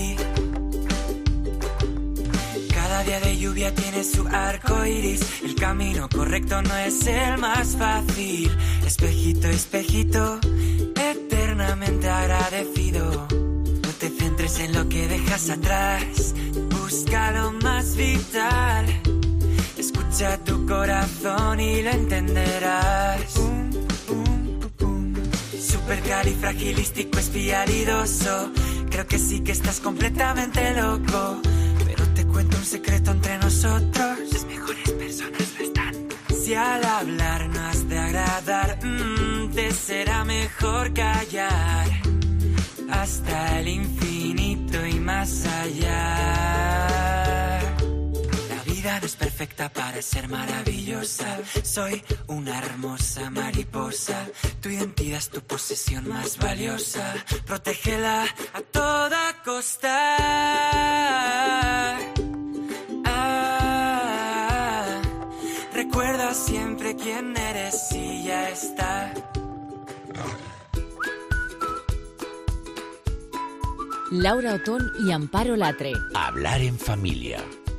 Día de lluvia tiene su arco iris. El camino correcto no es el más fácil. Espejito, espejito, eternamente agradecido. No te centres en lo que dejas atrás. Busca lo más vital. Escucha tu corazón y lo entenderás. Supercalifragilístico espialidoso. Creo que sí que estás completamente loco. Cuento un secreto entre nosotros. Las mejores personas lo están. Si al hablar no has de agradar, mm, te será mejor callar. Hasta el infinito y más allá. La vida no es perfecta para ser maravillosa. Soy una hermosa mariposa. Tu identidad es tu posesión más valiosa. Protégela a toda costa. Ah, recuerda siempre quién eres y ya está. Laura Otón y Amparo Latre. Hablar en familia.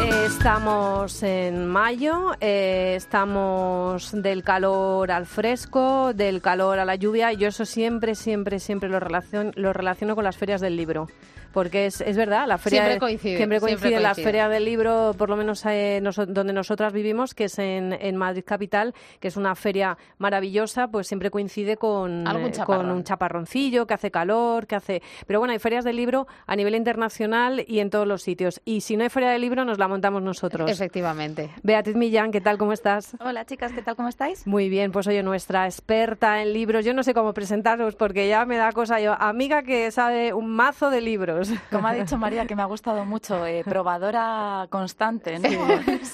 Estamos en mayo, eh, estamos del calor al fresco, del calor a la lluvia, y yo eso siempre, siempre, siempre lo relaciono, lo relaciono con las ferias del libro. Porque es, es verdad, la feria Siempre de- coincide, siempre siempre coincide la coincide. feria del libro, por lo menos eh, donde nosotras vivimos, que es en, en Madrid capital, que es una feria maravillosa, pues siempre coincide con, eh, con un chaparroncillo, que hace calor, que hace... Pero bueno, hay ferias del libro a nivel internacional y en todos los sitios. Y si no hay feria del libro, nos la montamos nosotros. Efectivamente. Beatriz Millán, ¿qué tal? ¿Cómo estás? Hola chicas, ¿qué tal? ¿Cómo estáis? Muy bien, pues oye, nuestra experta en libros, yo no sé cómo presentaros porque ya me da cosa yo, amiga que sabe un mazo de libros. Como ha dicho María, que me ha gustado mucho, eh, probadora constante, ¿no?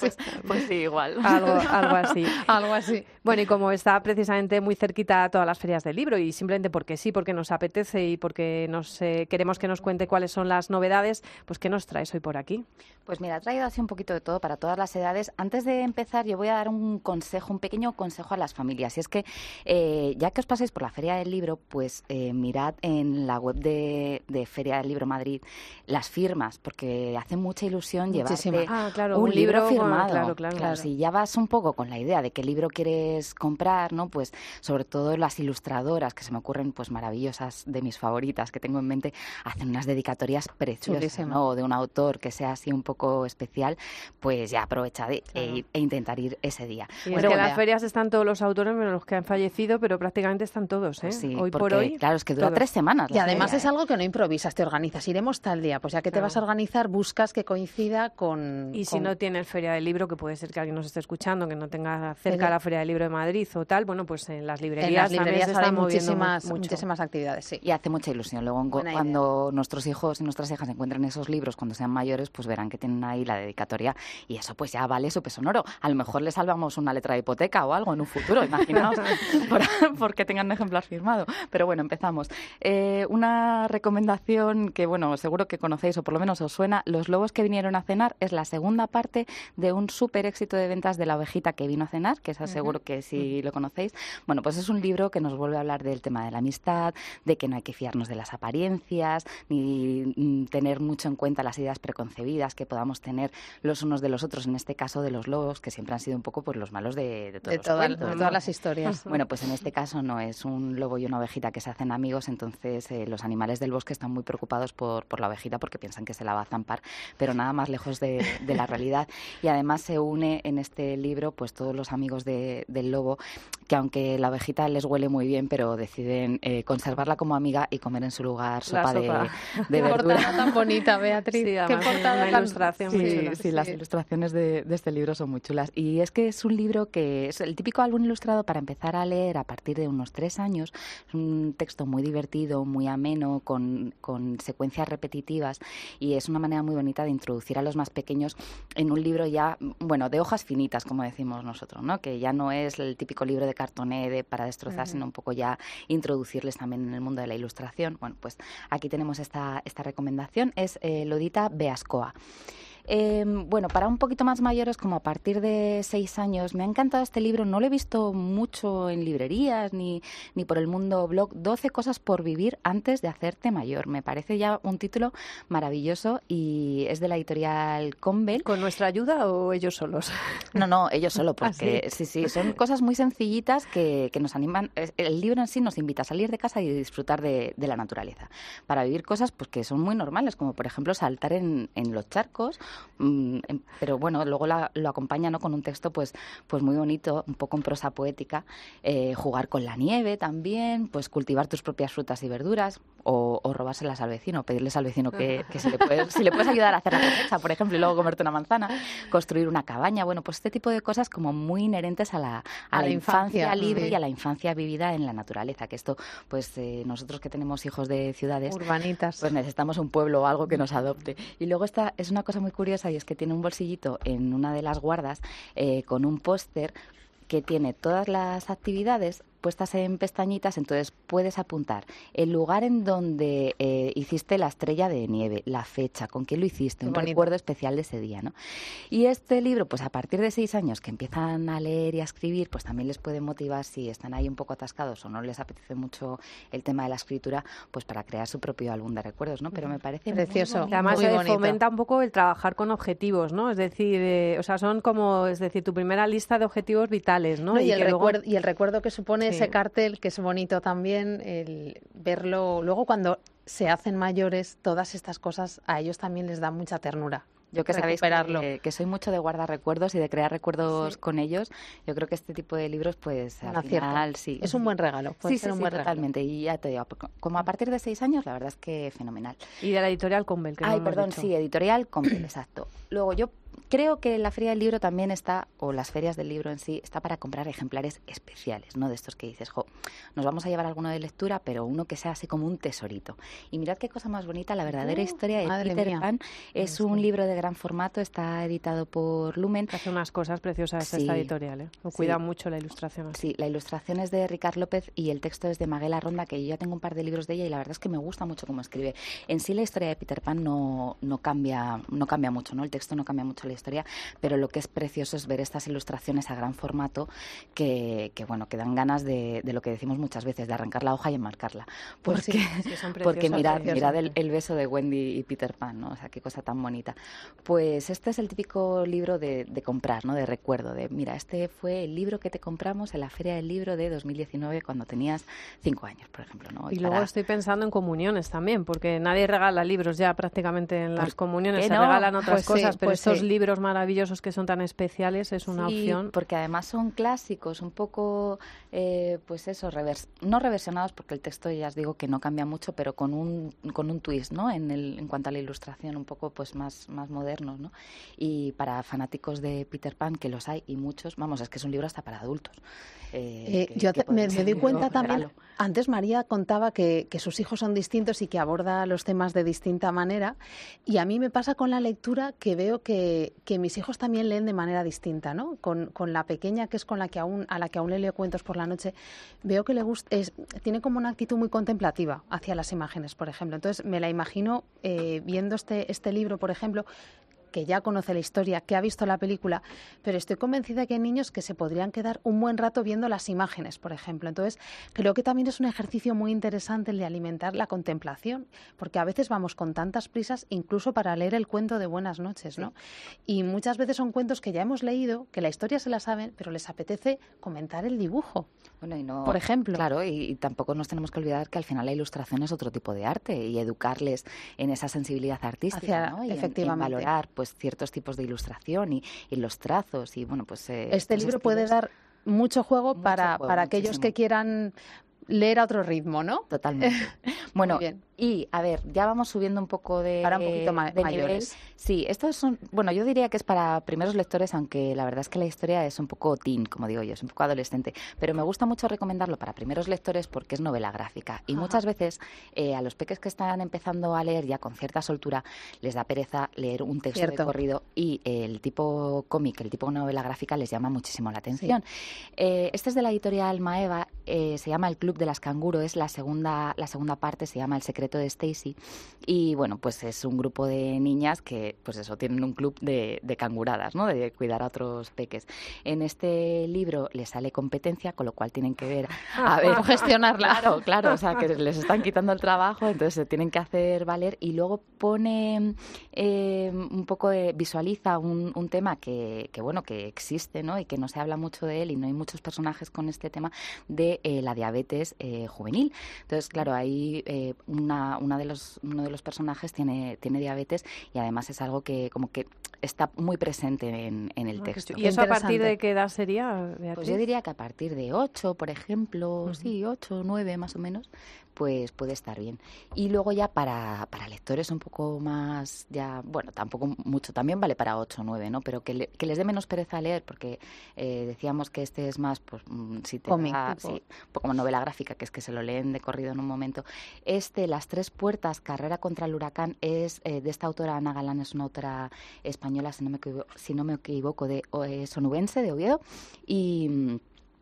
Pues, pues sí, igual. algo, algo así. Algo así. Bueno, y como está precisamente muy cerquita a todas las ferias del libro y simplemente porque sí, porque nos apetece y porque nos eh, queremos que nos cuente cuáles son las novedades, pues ¿qué nos traes hoy por aquí? Pues mira, he traído así un poquito de todo para todas las edades. Antes de empezar, yo voy a dar un consejo, un pequeño consejo a las familias. Y es que, eh, ya que os paséis por la Feria del Libro, pues eh, mirad en la web de, de Feria del Libro Madrid las firmas, porque hace mucha ilusión Muchísima. llevarte Ah, claro, un, un libro firmado. claro, claro, claro. Si ya vas un poco con la idea de qué libro quieres comprar, ¿no? Pues sobre todo las ilustradoras, que se me ocurren pues maravillosas, de mis favoritas que tengo en mente, hacen unas dedicatorias preciosas. ¿no? O de un autor que sea así un poco especial, pues ya aprovecha de, e, e intentar ir ese día. Y es Pero que bueno, las ferias están todos los autores menos los que han fallecido, pero prácticamente están todos, ¿eh? sí, hoy por hoy. claro, es que dura todos. tres semanas. Y además feria, es ¿eh? algo que no improvisas, te organizas. Iremos tal día. Pues ya que te vas a organizar, buscas que coincida con. Y si no tienes feria del libro, que puede ser que alguien nos esté escuchando, que no tenga cerca Pero- la feria del libro de Madrid o tal, bueno, pues en las librerías, en las también librerías se hay están muchísimas, mucho. muchísimas actividades, sí. Y hace mucha ilusión. Luego, en idea. cuando nuestros hijos y nuestras hijas encuentren esos libros cuando sean mayores, pues verán que tienen ahí la dedicatoria y eso pues ya vale su peso en oro. A lo mejor les salvamos una letra de hipoteca o algo en un futuro, imaginaos, por- porque tengan un ejemplar firmado. Pero bueno, empezamos. Eh, una recomendación que, bueno, seguro que conocéis o por lo menos os suena, Los lobos que vinieron a cenar es la segunda parte de un súper éxito de ventas de La ovejita que vino a cenar, que esa seguro que sí lo conocéis. Bueno, pues es un libro que nos vuelve a hablar del tema de la amistad, de que no hay que fiarnos de las apariencias, ni mm, tener mucho en cuenta las ideas preconcebidas que podamos tener los unos de los otros, en este caso de los lobos, que siempre han sido un poco pues, los malos de, de todos De, los toda- cuentos, de ¿no? todas las historias. Bueno, pues en este caso no es un lobo y una ovejita que se hacen amigos, entonces eh, los animales del bosque están muy preocupados por, por la ovejita porque piensan que se la va a zampar, pero nada más lejos de, de la realidad. Y además se une en este libro pues todos los amigos de- del lobo, que aunque la ovejita les huele muy bien, pero deciden eh, conservarla como amiga y comer en su lugar sopa, de- de, Qué verdura. portada tan bonita, Beatriz. Sí, Qué portada una tan- ilustración Sí, muy Sí, las Sí. ilustraciones de, de este libro son muy chulas. Y es que es un libro que es el típico álbum ilustrado para empezar a leer a partir de unos tres años. Es un texto muy divertido, muy ameno, con, con secuencias repetitivas y es una manera muy bonita de introducir a los más pequeños en un libro ya, bueno, de hojas finitas, como decimos nosotros, ¿no? Que ya no es el típico libro de cartoné de, para destrozar, sino un poco ya introducirles también en el mundo de la ilustración. Bueno, pues aquí tenemos esta, esta recomendación, es eh, Lodita Beascoa. Eh, bueno, para un poquito más mayores, como a partir de seis años, me ha encantado este libro. No lo he visto mucho en librerías ni, ni por el mundo blog. 12 cosas por vivir antes de hacerte mayor. Me parece ya un título maravilloso y es de la editorial Convel. ¿Con nuestra ayuda o ellos solos? No, no, ellos solo, ¿Ah, porque sí? sí, son cosas muy sencillitas que, que nos animan. El libro en sí nos invita a salir de casa y disfrutar de, de la naturaleza. Para vivir cosas pues que son muy normales, como por ejemplo saltar en, en los charcos, pero bueno, luego la- lo acompaña ¿no? con un texto pues, pues muy bonito, un poco en prosa poética, eh, jugar con la nieve también, pues cultivar tus propias frutas y verduras, o, o robárselas al vecino, pedirles al vecino que, que si, le puedes, si le puedes ayudar a hacer la cosecha, por ejemplo, y luego comerte una manzana, construir una cabaña, bueno, pues este tipo de cosas como muy inherentes a la, a A la la infancia, infancia, libre sí. y a la infancia vivida en la naturaleza, que esto, pues eh, nosotros que tenemos hijos de ciudades, Urbanitas. pues necesitamos un pueblo o algo que nos adopte. Y luego esta es una cosa muy curiosa y es que tiene un bolsillito en una de las guardas eh, con un póster que tiene todas las actividades puestas en pestañitas, entonces puedes apuntar el lugar en donde eh, hiciste la estrella de nieve, la fecha, con quién lo hiciste, Qué un bonito. recuerdo especial de ese día, ¿no? Y este libro, pues a partir de seis años que empiezan a leer y a escribir, pues también les puede motivar si están ahí un poco atascados o no les apetece mucho el tema de la escritura, pues para crear su propio álbum de recuerdos, ¿no? Pero me parece muy Precioso. bonito. Además, Muy eh, bonito. fomenta un poco el trabajar con objetivos, ¿no? Es decir, eh, o sea, son como, es decir, tu primera lista de objetivos vitales, ¿no? No, y, el luego- y el recuerdo que supone. Ese cartel, que es bonito también, el verlo. Luego, cuando se hacen mayores, todas estas cosas a ellos también les da mucha ternura. Yo que sabéis que, que soy mucho de guardar recuerdos y de crear recuerdos con ellos, yo creo que este tipo de libros, pues al final sí. Es un buen regalo. puede Sí, ser sí, un sí, buen regalo. totalmente. Y ya te digo, como a partir de seis años, la verdad es que fenomenal. Y de la editorial Convel, que Ay, perdón, dicho. sí, editorial Compel, exacto. Luego yo creo que la feria del libro también está, o las ferias del libro en sí, está para comprar ejemplares especiales, ¿no? De estos que dices, jo, nos vamos a llevar alguno de lectura, pero uno que sea así como un tesorito. Y mirad qué cosa más bonita, la verdadera Uh, historia de Peter mía. Pan. Es un libro de gran formato, está editado por Lumen. Hace unas cosas preciosas Sí. esta editorial, ¿eh? Cuida mucho la ilustración. Sí, la ilustración es de Ricard López y el texto es de Maguela Ronda, que yo ya tengo un par de libros de ella y la verdad es que me gusta mucho cómo escribe. En sí la historia de Peter Pan no, no cambia no cambia mucho, ¿no? El texto no cambia mucho la historia, pero lo que es precioso es ver estas ilustraciones a gran formato que, que bueno, que dan ganas de, de lo que decimos muchas veces, de arrancar la hoja y enmarcarla. Pues Porque, sí, sí, son porque mirad, mirad el, el beso de Wendy y Peter Pan, ¿no? O sea, qué cosa tan bonita. Pues este es el típico libro de, de comprar, ¿no? De recuerdo, de mira, este fue el libro que te compramos en la Feria del Libro de 2019 cuando tenías cinco años, por ejemplo, ¿no? Y luego para- estoy pensando en comuniones también, porque nadie regala libros ya prácticamente en las ¿Por comuniones, se no? regalan otras Pues sí, cosas, pero pues estos sí. Libros maravillosos que son tan especiales es una Sí, opción. porque además son clásicos, un poco, eh, pues eso, revers- no reversionados, porque el texto ya os digo que no cambia mucho, pero con un, con un twist, ¿no? En, el, en cuanto a la ilustración, un poco pues más, más modernos, ¿no? Y para fanáticos de Peter Pan, que los hay, y muchos, vamos, es que es un libro hasta para adultos. eh, Eh, que- yo que me, me doy cuenta libro también, regalo. antes María contaba que, que sus hijos son distintos y que aborda los temas de distinta manera, y a mí me pasa con la lectura que veo que, que mis hijos también leen de manera distinta, ¿no? Con, con la pequeña, que es con la que aún, a la que aún le leo cuentos por la noche, veo que le gusta, es, tiene como una actitud muy contemplativa hacia las imágenes, por ejemplo. Entonces me la imagino eh, viendo este, este libro, por ejemplo, que ya conoce la historia, que ha visto la película, pero estoy convencida que hay niños que se podrían quedar un buen rato viendo las imágenes, por ejemplo. Entonces, creo que también es un ejercicio muy interesante el de alimentar la contemplación, porque a veces vamos con tantas prisas, incluso para leer el cuento de Buenas noches, ¿no? Y muchas veces son cuentos que ya hemos leído, que la historia se la saben, pero les apetece comentar el dibujo. Bueno, y no, Por ejemplo. Claro, y, y tampoco nos tenemos que olvidar que al final la ilustración es otro tipo de arte y educarles en esa sensibilidad artística, Hacia- ¿no? Y en- en, efectivamente. valorar pues ciertos tipos de ilustración y, y los trazos y bueno, pues eh, Este libro puede dar mucho juego para, juego, para aquellos que quieran leer a otro ritmo, ¿no? Totalmente. Bueno. Y, a ver, ya vamos subiendo un poco de, Para un poquito ma- de nivel. mayores. Sí, estos son, bueno, yo diría que es para primeros lectores, aunque la verdad es que la historia es un poco teen, como digo yo, es un poco adolescente. Pero me gusta mucho recomendarlo para primeros lectores porque es novela gráfica. Y Ajá. muchas veces eh, a los peques que están empezando a leer ya con cierta soltura les da pereza leer un texto Cierto. de corrido y el tipo cómic, el tipo novela gráfica les llama muchísimo la atención. Eh, este es de la editorial Maeva, eh, se llama El Club de las Canguro, es la segunda, la segunda parte, se llama El secreto de Stacy. Y bueno, pues es un grupo de niñas que, pues eso, tienen un club de, de canguradas, ¿no? De cuidar a otros peques. En este libro les sale competencia, con lo cual tienen que ver, a ver, gestionarla. Claro, claro, o sea, que les están quitando el trabajo, entonces se tienen que hacer valer y luego pone eh, un poco visualiza un, un tema que, que, bueno, que existe, ¿no? Y que no se habla mucho de él y no hay muchos personajes con este tema de eh, la diabetes eh, juvenil. Entonces, claro, ahí eh, una, una de los, uno de los personajes tiene, tiene diabetes y además es algo que como que está muy presente en, en el texto. ¿Y eso a partir de qué edad sería, Beatriz? Pues yo diría que a partir de 8, por ejemplo, sí, 8, 9 más o menos, pues puede estar bien. Y luego ya para, para lectores un poco más, ya, bueno, tampoco mucho, también vale para 8 o 9, ¿no? Pero que, le- que les dé menos pereza leer, porque eh, decíamos que este es más, pues, mm, si te Cómic, da- sí, poco como novela gráfica, que es que se lo leen de corrido en un momento. Este, Las Tres Puertas, Carrera contra el Huracán, es eh, de esta autora, Ana Galán, es una autora española, si no me equivoco, si no me equivoco de eh, sonubense, de Oviedo, y...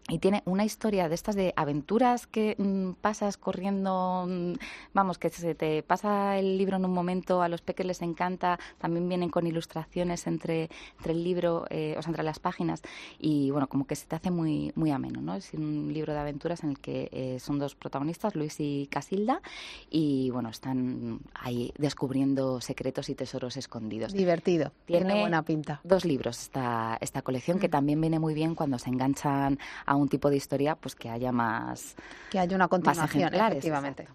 y tiene una historia de estas de aventuras que mm, pasas corriendo, mm, vamos, que se te pasa el libro en un momento, a los peques les encanta, también vienen con ilustraciones entre, entre el libro, eh, o sea, entre las páginas, y bueno, como que se te hace muy, muy ameno, ¿no? Es un libro de aventuras en el que eh, son dos protagonistas, Luis y Casilda, y bueno, están ahí descubriendo secretos y tesoros escondidos. Divertido. Tiene, Tiene buena pinta. Dos libros esta, esta colección que también viene muy bien cuando se enganchan a un tipo de historia, pues que haya más. Que haya una continuación, ejemplares, efectivamente.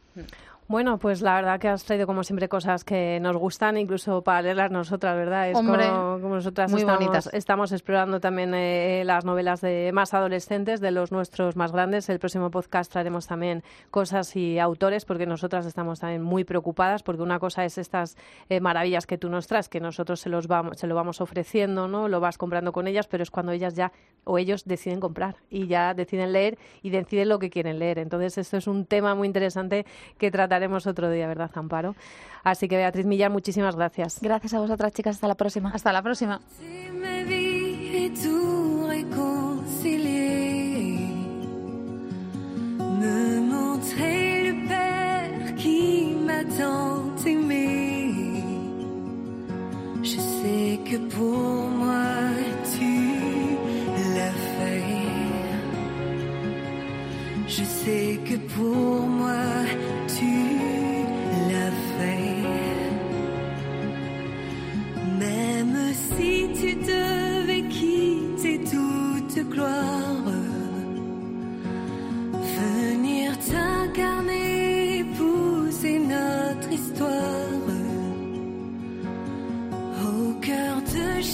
Bueno, pues la verdad que has traído como siempre cosas que nos gustan, incluso para leerlas nosotras, ¿verdad? Es Hombre, como, como nosotras muy estamos, bonitas. estamos explorando también eh, las novelas de más adolescentes, de los nuestros más grandes. El próximo podcast traeremos también cosas y autores, porque nosotras estamos también muy preocupadas, porque una cosa es estas eh, maravillas que tú nos traes, que nosotros se, los vamos, se lo vamos ofreciendo, ¿no? Lo vas comprando con ellas, pero es cuando ellas ya o ellos deciden comprar y ya deciden leer y deciden lo que quieren leer. Entonces, esto es un tema muy interesante que trataremos otro día, ¿verdad, Amparo? Así que, Beatriz Millán, muchísimas gracias. Gracias a vosotras, chicas. Hasta la próxima. Hasta la próxima. tant aimé. Je sais que pour moi tu l'as fait. Je sais que pour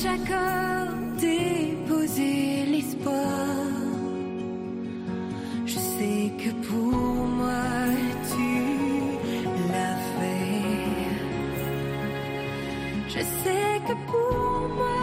chaque homme, déposer l'espoir. Je sais que pour moi tu l'as fait. Je sais que pour moi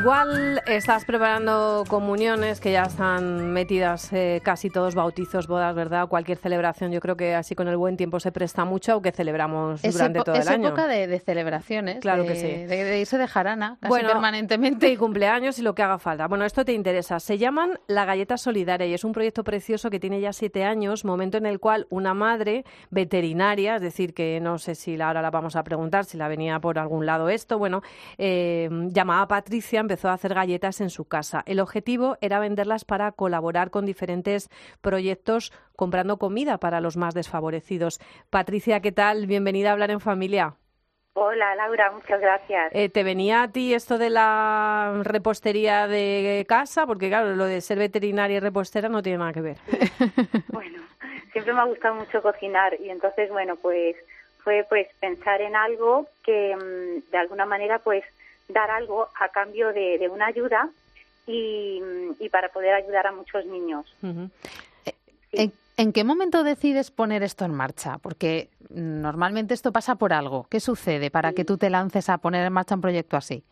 Igual estás preparando comuniones que ya están metidas eh, casi todos bautizos, bodas, ¿verdad? Cualquier celebración, yo creo que así con el buen tiempo se presta mucho, aunque celebramos Es, durante todo el es año. época de, de celebraciones. Claro de, que sí. De, de irse de jarana casi Bueno, permanentemente. Y cumpleaños y lo que haga falta. Bueno, esto te interesa. Se llaman La Galleta Solidaria y es un proyecto precioso que tiene ya siete años, momento en el cual una madre veterinaria, es decir, que no sé si ahora la vamos a preguntar, si la venía por algún lado esto, bueno, eh, llamada Patricia Patricia empezó a hacer galletas en su casa. El objetivo era venderlas para colaborar con diferentes proyectos comprando comida para los más desfavorecidos. Patricia, ¿qué tal? Bienvenida a Hablar en Familia. Hola Laura, muchas gracias. Eh, ¿Te venía a ti esto de la repostería de casa? Porque claro, lo de ser veterinaria y repostera no tiene nada que ver. bueno, siempre me ha gustado mucho cocinar y entonces, bueno, pues fue pues pensar en algo que mm, de alguna manera pues dar algo a cambio de, de una ayuda y, y, para poder ayudar a muchos niños. ¿En, ¿En qué momento decides poner esto en marcha? Porque normalmente esto pasa por algo. ¿Qué sucede para que tú te lances a poner en marcha un proyecto así?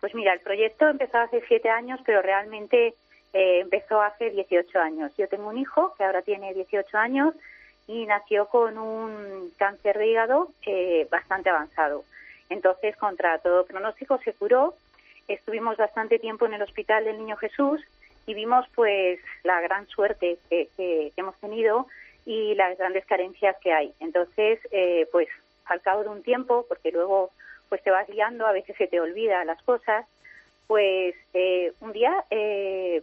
Pues mira, el proyecto empezó hace siete años, pero realmente eh, empezó hace 18 años. Yo tengo un hijo que ahora tiene 18 años y nació con un cáncer de hígado eh, bastante avanzado. Entonces, contra todo pronóstico, se curó. Estuvimos bastante tiempo en el Hospital del Niño Jesús y vimos pues la gran suerte que, hemos tenido y las grandes carencias que hay. Entonces, eh, pues al cabo de un tiempo, porque luego pues te vas guiando, a veces se te olvida las cosas, pues eh, un día eh,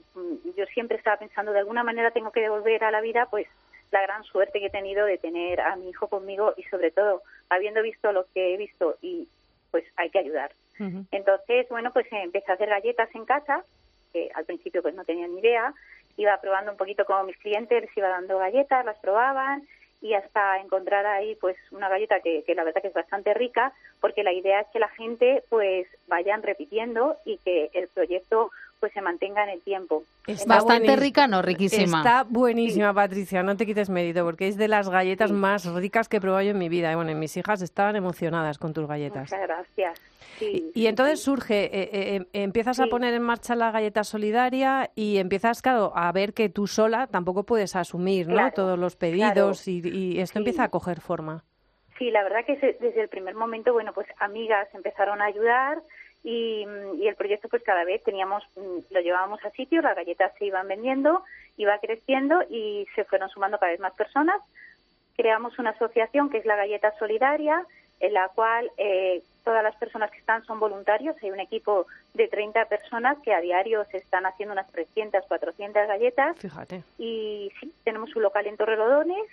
yo siempre estaba pensando de alguna manera tengo que devolver a la vida pues la gran suerte que he tenido de tener a mi hijo conmigo y sobre todo habiendo visto lo que he visto y pues hay que ayudar. Uh -huh. Entonces, bueno, pues empecé a hacer galletas en casa, que al principio pues no tenía ni idea, iba probando un poquito con mis clientes, les iba dando galletas, las probaban y hasta encontrar ahí pues una galleta que, que, la verdad que es bastante rica porque la idea es que la gente pues vayan repitiendo y que el proyecto pues se mantenga en el tiempo. Es bastante rica, no riquísima. Está buenísima, sí. Patricia, no te quites mérito porque es de las galletas sí. más ricas que he probado yo en mi vida. Y bueno, mis hijas estaban emocionadas con tus galletas. Muchas gracias. Sí, y, y, entonces surge, eh, eh, empiezas a poner en marcha la galleta solidaria y empiezas, claro, a ver que tú sola tampoco puedes asumir ¿no? Claro, todos los pedidos claro. y, y, esto empieza a coger forma. Sí, la verdad que desde el primer momento, bueno, pues amigas empezaron a ayudar y, y, el proyecto pues cada vez teníamos lo llevábamos a sitio las galletas se iban vendiendo iba creciendo y se fueron sumando cada vez más personas. Creamos una asociación que es la galleta solidaria en la cual eh, todas las personas que están son voluntarios. Hay un equipo de 30 personas que a diario se están haciendo unas 300 400 galletas. Fíjate. Y sí tenemos un local en Torrelodones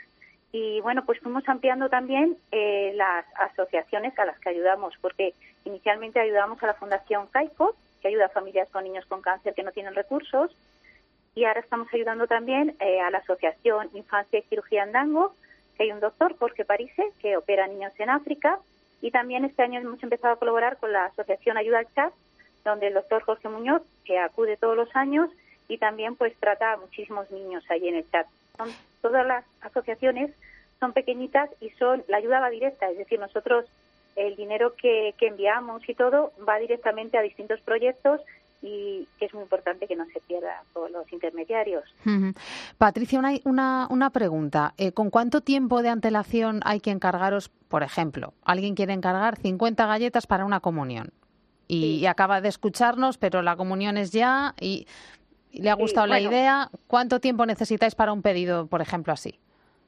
y bueno, pues fuimos ampliando también eh, las asociaciones a las que ayudamos, porque inicialmente ayudamos a la Fundación CAICO, que ayuda a familias con niños con cáncer que no tienen recursos, y ahora estamos ayudando también eh, a la Asociación Infancia y Cirugía Andango, que hay un doctor, Jorge Parise, que opera niños en África, y también este año hemos empezado a colaborar con la Asociación Ayuda al Chat, donde el doctor Jorge Muñoz, que acude todos los años, y también pues trata a muchísimos niños allí en el chat. Son todas las asociaciones son pequeñitas y son la ayuda va directa, es decir, nosotros el dinero que, que enviamos y todo va directamente a distintos proyectos y que es muy importante que no se pierda por los intermediarios. Uh -huh. Patricia, una, una, una pregunta. Eh, ¿Con cuánto tiempo de antelación hay que encargaros, por ejemplo, alguien quiere encargar 50 galletas para una comunión y, sí. y acaba de escucharnos, pero la comunión es ya y, y le ha gustado sí, bueno, la idea? ¿Cuánto tiempo necesitáis para un pedido, por ejemplo, así?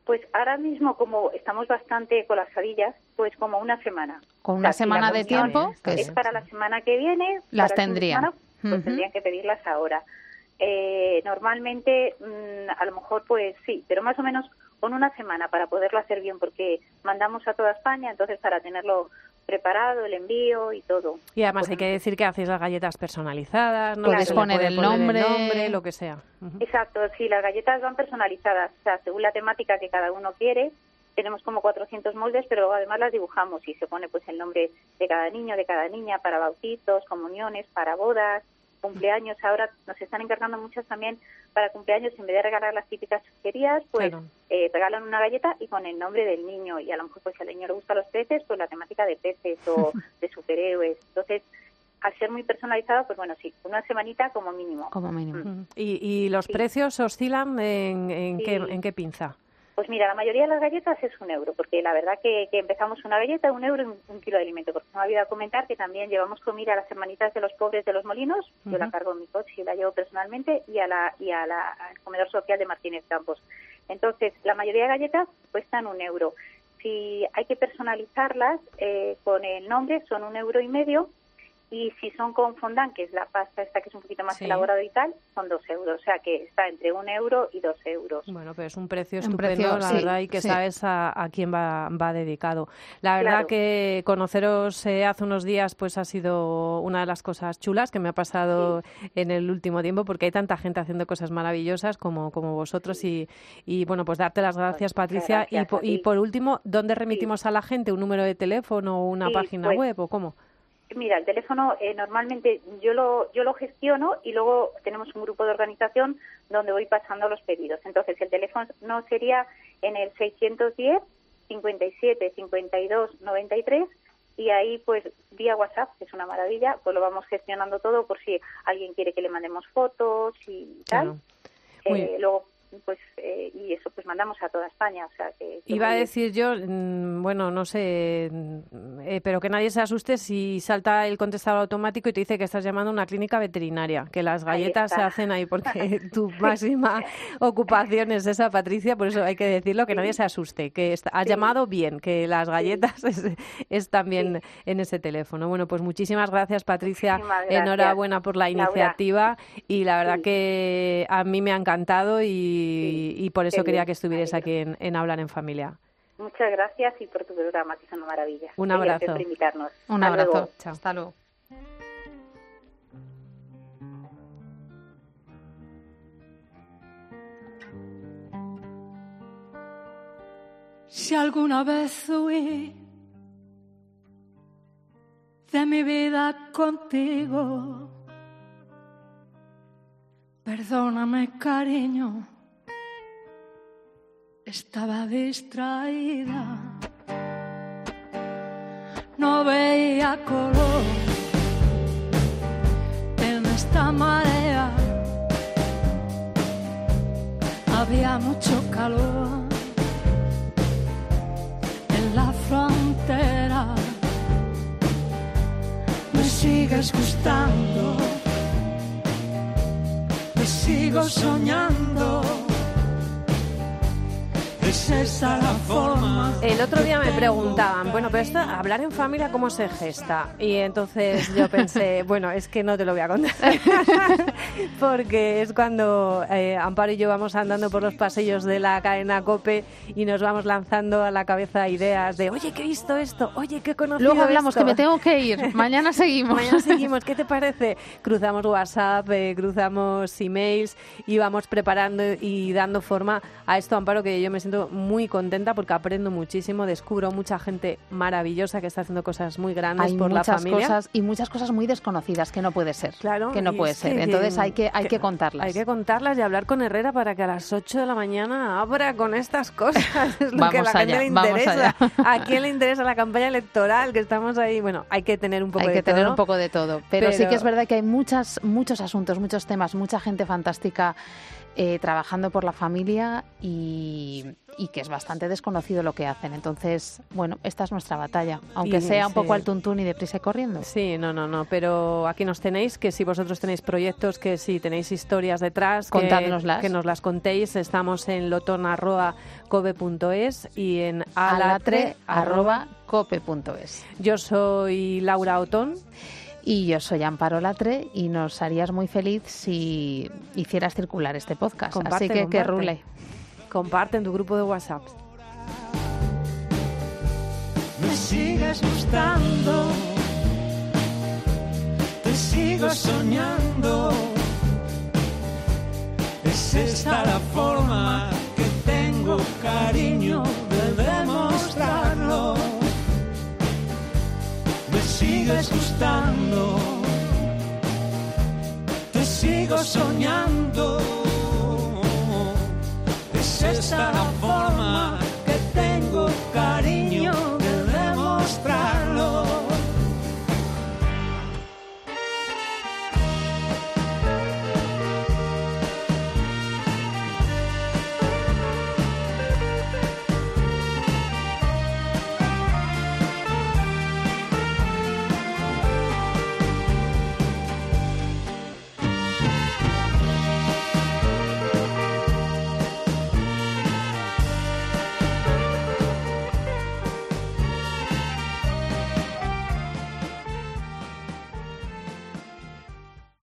Pues ahora mismo, como estamos bastante colapsadillas, pues como una semana. ¿Con una o sea, semana si de tiempo? Es, es para la semana que viene. Las tendrían. Semana, pues uh -huh. tendrían que pedirlas ahora. Eh, normalmente, mmm, a lo mejor, pues sí, pero más o menos con una semana para poderlo hacer bien, porque mandamos a toda España, entonces para tenerlo preparado, el envío y todo. Y además pues, hay que decir que hacéis las galletas personalizadas, ¿no? Puedes poner, el, poner nombre. el nombre, lo que sea. Uh -huh. Exacto, sí, las galletas van personalizadas, o sea, según la temática que cada uno quiere. Tenemos como 400 moldes, pero además las dibujamos y se pone pues el nombre de cada niño, de cada niña, para bautizos, comuniones, para bodas, cumpleaños. Ahora nos están encargando muchas también para cumpleaños, en vez de regalar las típicas chucherías, pues claro. eh, regalan una galleta y con el nombre del niño. Y a lo mejor, pues si al niño le gustan los peces, pues la temática de peces o de superhéroes. Entonces, al ser muy personalizado, pues bueno, sí, una semanita como mínimo. Como mínimo. Mm. ¿Y, y los sí. precios oscilan en, en, sí. qué, en qué pinza? Pues mira, la mayoría de las galletas es un euro, porque la verdad que, que empezamos una galleta, un euro y un, kilo de alimento. Porque no me olvidado comentar que también llevamos comida a las hermanitas de los pobres de los molinos, uh -huh. yo la cargo en mi coche y la llevo personalmente, y a la y a la, al comedor social de Martínez Campos. Entonces, la mayoría de galletas cuestan un euro. Si hay que personalizarlas eh, con el nombre, son un euro y medio. Y si son con fondant, que es la pasta esta que es un poquito más Sí. elaborada y tal, son dos euros. O sea que está entre un euro y dos euros. Bueno, pero es un precio Un estupendo, precio, la sí, verdad, y que sí. sabes a, a quién va, va dedicado. La verdad Claro. que conoceros eh, hace unos días pues ha sido una de las cosas chulas que me ha pasado en el último tiempo, porque hay tanta gente haciendo cosas maravillosas como, como vosotros y, y, bueno, pues darte las gracias, Patricia. y, po- y por último, ¿dónde remitimos a la gente? ¿Un número de teléfono o una Sí, página pues, web o cómo? Mira, el teléfono eh, normalmente yo lo, yo lo gestiono y luego tenemos un grupo de organización donde voy pasando los pedidos. Entonces, el teléfono no sería en el 610 57 52 93 y ahí pues vía WhatsApp, que es una maravilla, pues lo vamos gestionando todo por si alguien quiere que le mandemos fotos y tal. Claro. Eh, luego pues eh, y eso pues mandamos a toda España, o sea que Iba a decir yo, mm, bueno, no sé, mm, eh, pero que nadie se asuste si salta el contestador automático y te dice que estás llamando a una clínica veterinaria, que las galletas se hacen ahí porque tu máxima ocupación es esa, Patricia, por eso hay que decirlo, que nadie se asuste, que está- has Sí. llamado bien, que las galletas es, es también en ese teléfono. Bueno, pues muchísimas gracias, Patricia, Muchísimas gracias, enhorabuena por la Laura. iniciativa y la verdad Sí. que a mí me ha encantado y, y por eso Qué quería bien, que estuvieras aquí en, en Hablar en Familia. Muchas gracias y por tu programa, que es una maravilla. Un Y gracias abrazo. por invitarnos. Un Hasta abrazo. luego. Chao. Hasta luego. Si alguna vez huí de mi vida contigo, perdóname cariño, estaba distraída, no veía color en esta marea, había mucho calor en la frontera. Me sigues gustando, me sigo soñando. Es esa la forma. El otro día me preguntaban, bueno, pero esto, hablar en familia, ¿cómo se gesta? Y entonces yo pensé, bueno, es que no te lo voy a contar. Porque es cuando eh, Amparo y yo vamos andando por los pasillos de la cadena COPE y nos vamos lanzando a la cabeza ideas de, oye, que he visto esto, oye, que he conocido Luego hablamos esto". que me tengo que ir. Mañana seguimos. Mañana seguimos, ¿qué te parece? Cruzamos WhatsApp, eh, cruzamos emails y vamos preparando y dando forma a esto, Amparo, que yo me siento muy contenta porque aprendo muchísimo, descubro mucha gente maravillosa que está haciendo cosas muy grandes Hay por la familia. cosas y muchas cosas muy desconocidas que no puede ser. Claro, que no puede ser. que- Entonces hay que hay que contarlas. Hay que contarlas y hablar con Herrera para que a las 8 de la mañana abra con estas cosas. Es lo que a la gente le interesa. ¿A quién le interesa la campaña electoral? Que estamos ahí. Bueno, hay que tener un poco hay de que tener todo. un poco de todo. Pero, sí Pero- que es verdad que hay muchas, muchos asuntos, muchos temas, mucha gente fantástica eh, trabajando por la familia y, y que es bastante desconocido lo que hacen. Entonces, bueno, esta es nuestra batalla. Aunque Y, sea un poco al tuntún y deprisa y corriendo. Sí, no, no, no, pero aquí nos tenéis, que si vosotros tenéis proyectos, que si tenéis historias detrás, que, Contádnoslas. que nos las contéis. Estamos en loton.cobe.es y en alatre. alatre.cope.es. Yo soy Laura Otón. Y yo soy Amparo Latre y nos harías muy feliz si hicieras circular este podcast. Comparte, Así que que comparte. rule. Comparte en tu grupo de WhatsApp. me sigues gustando, te sigo soñando. Es esta la forma que tengo, cariño, de demostrarlo. sigues gustando, te sigo soñando. Es esta la forma que tengo cariño de demostrar.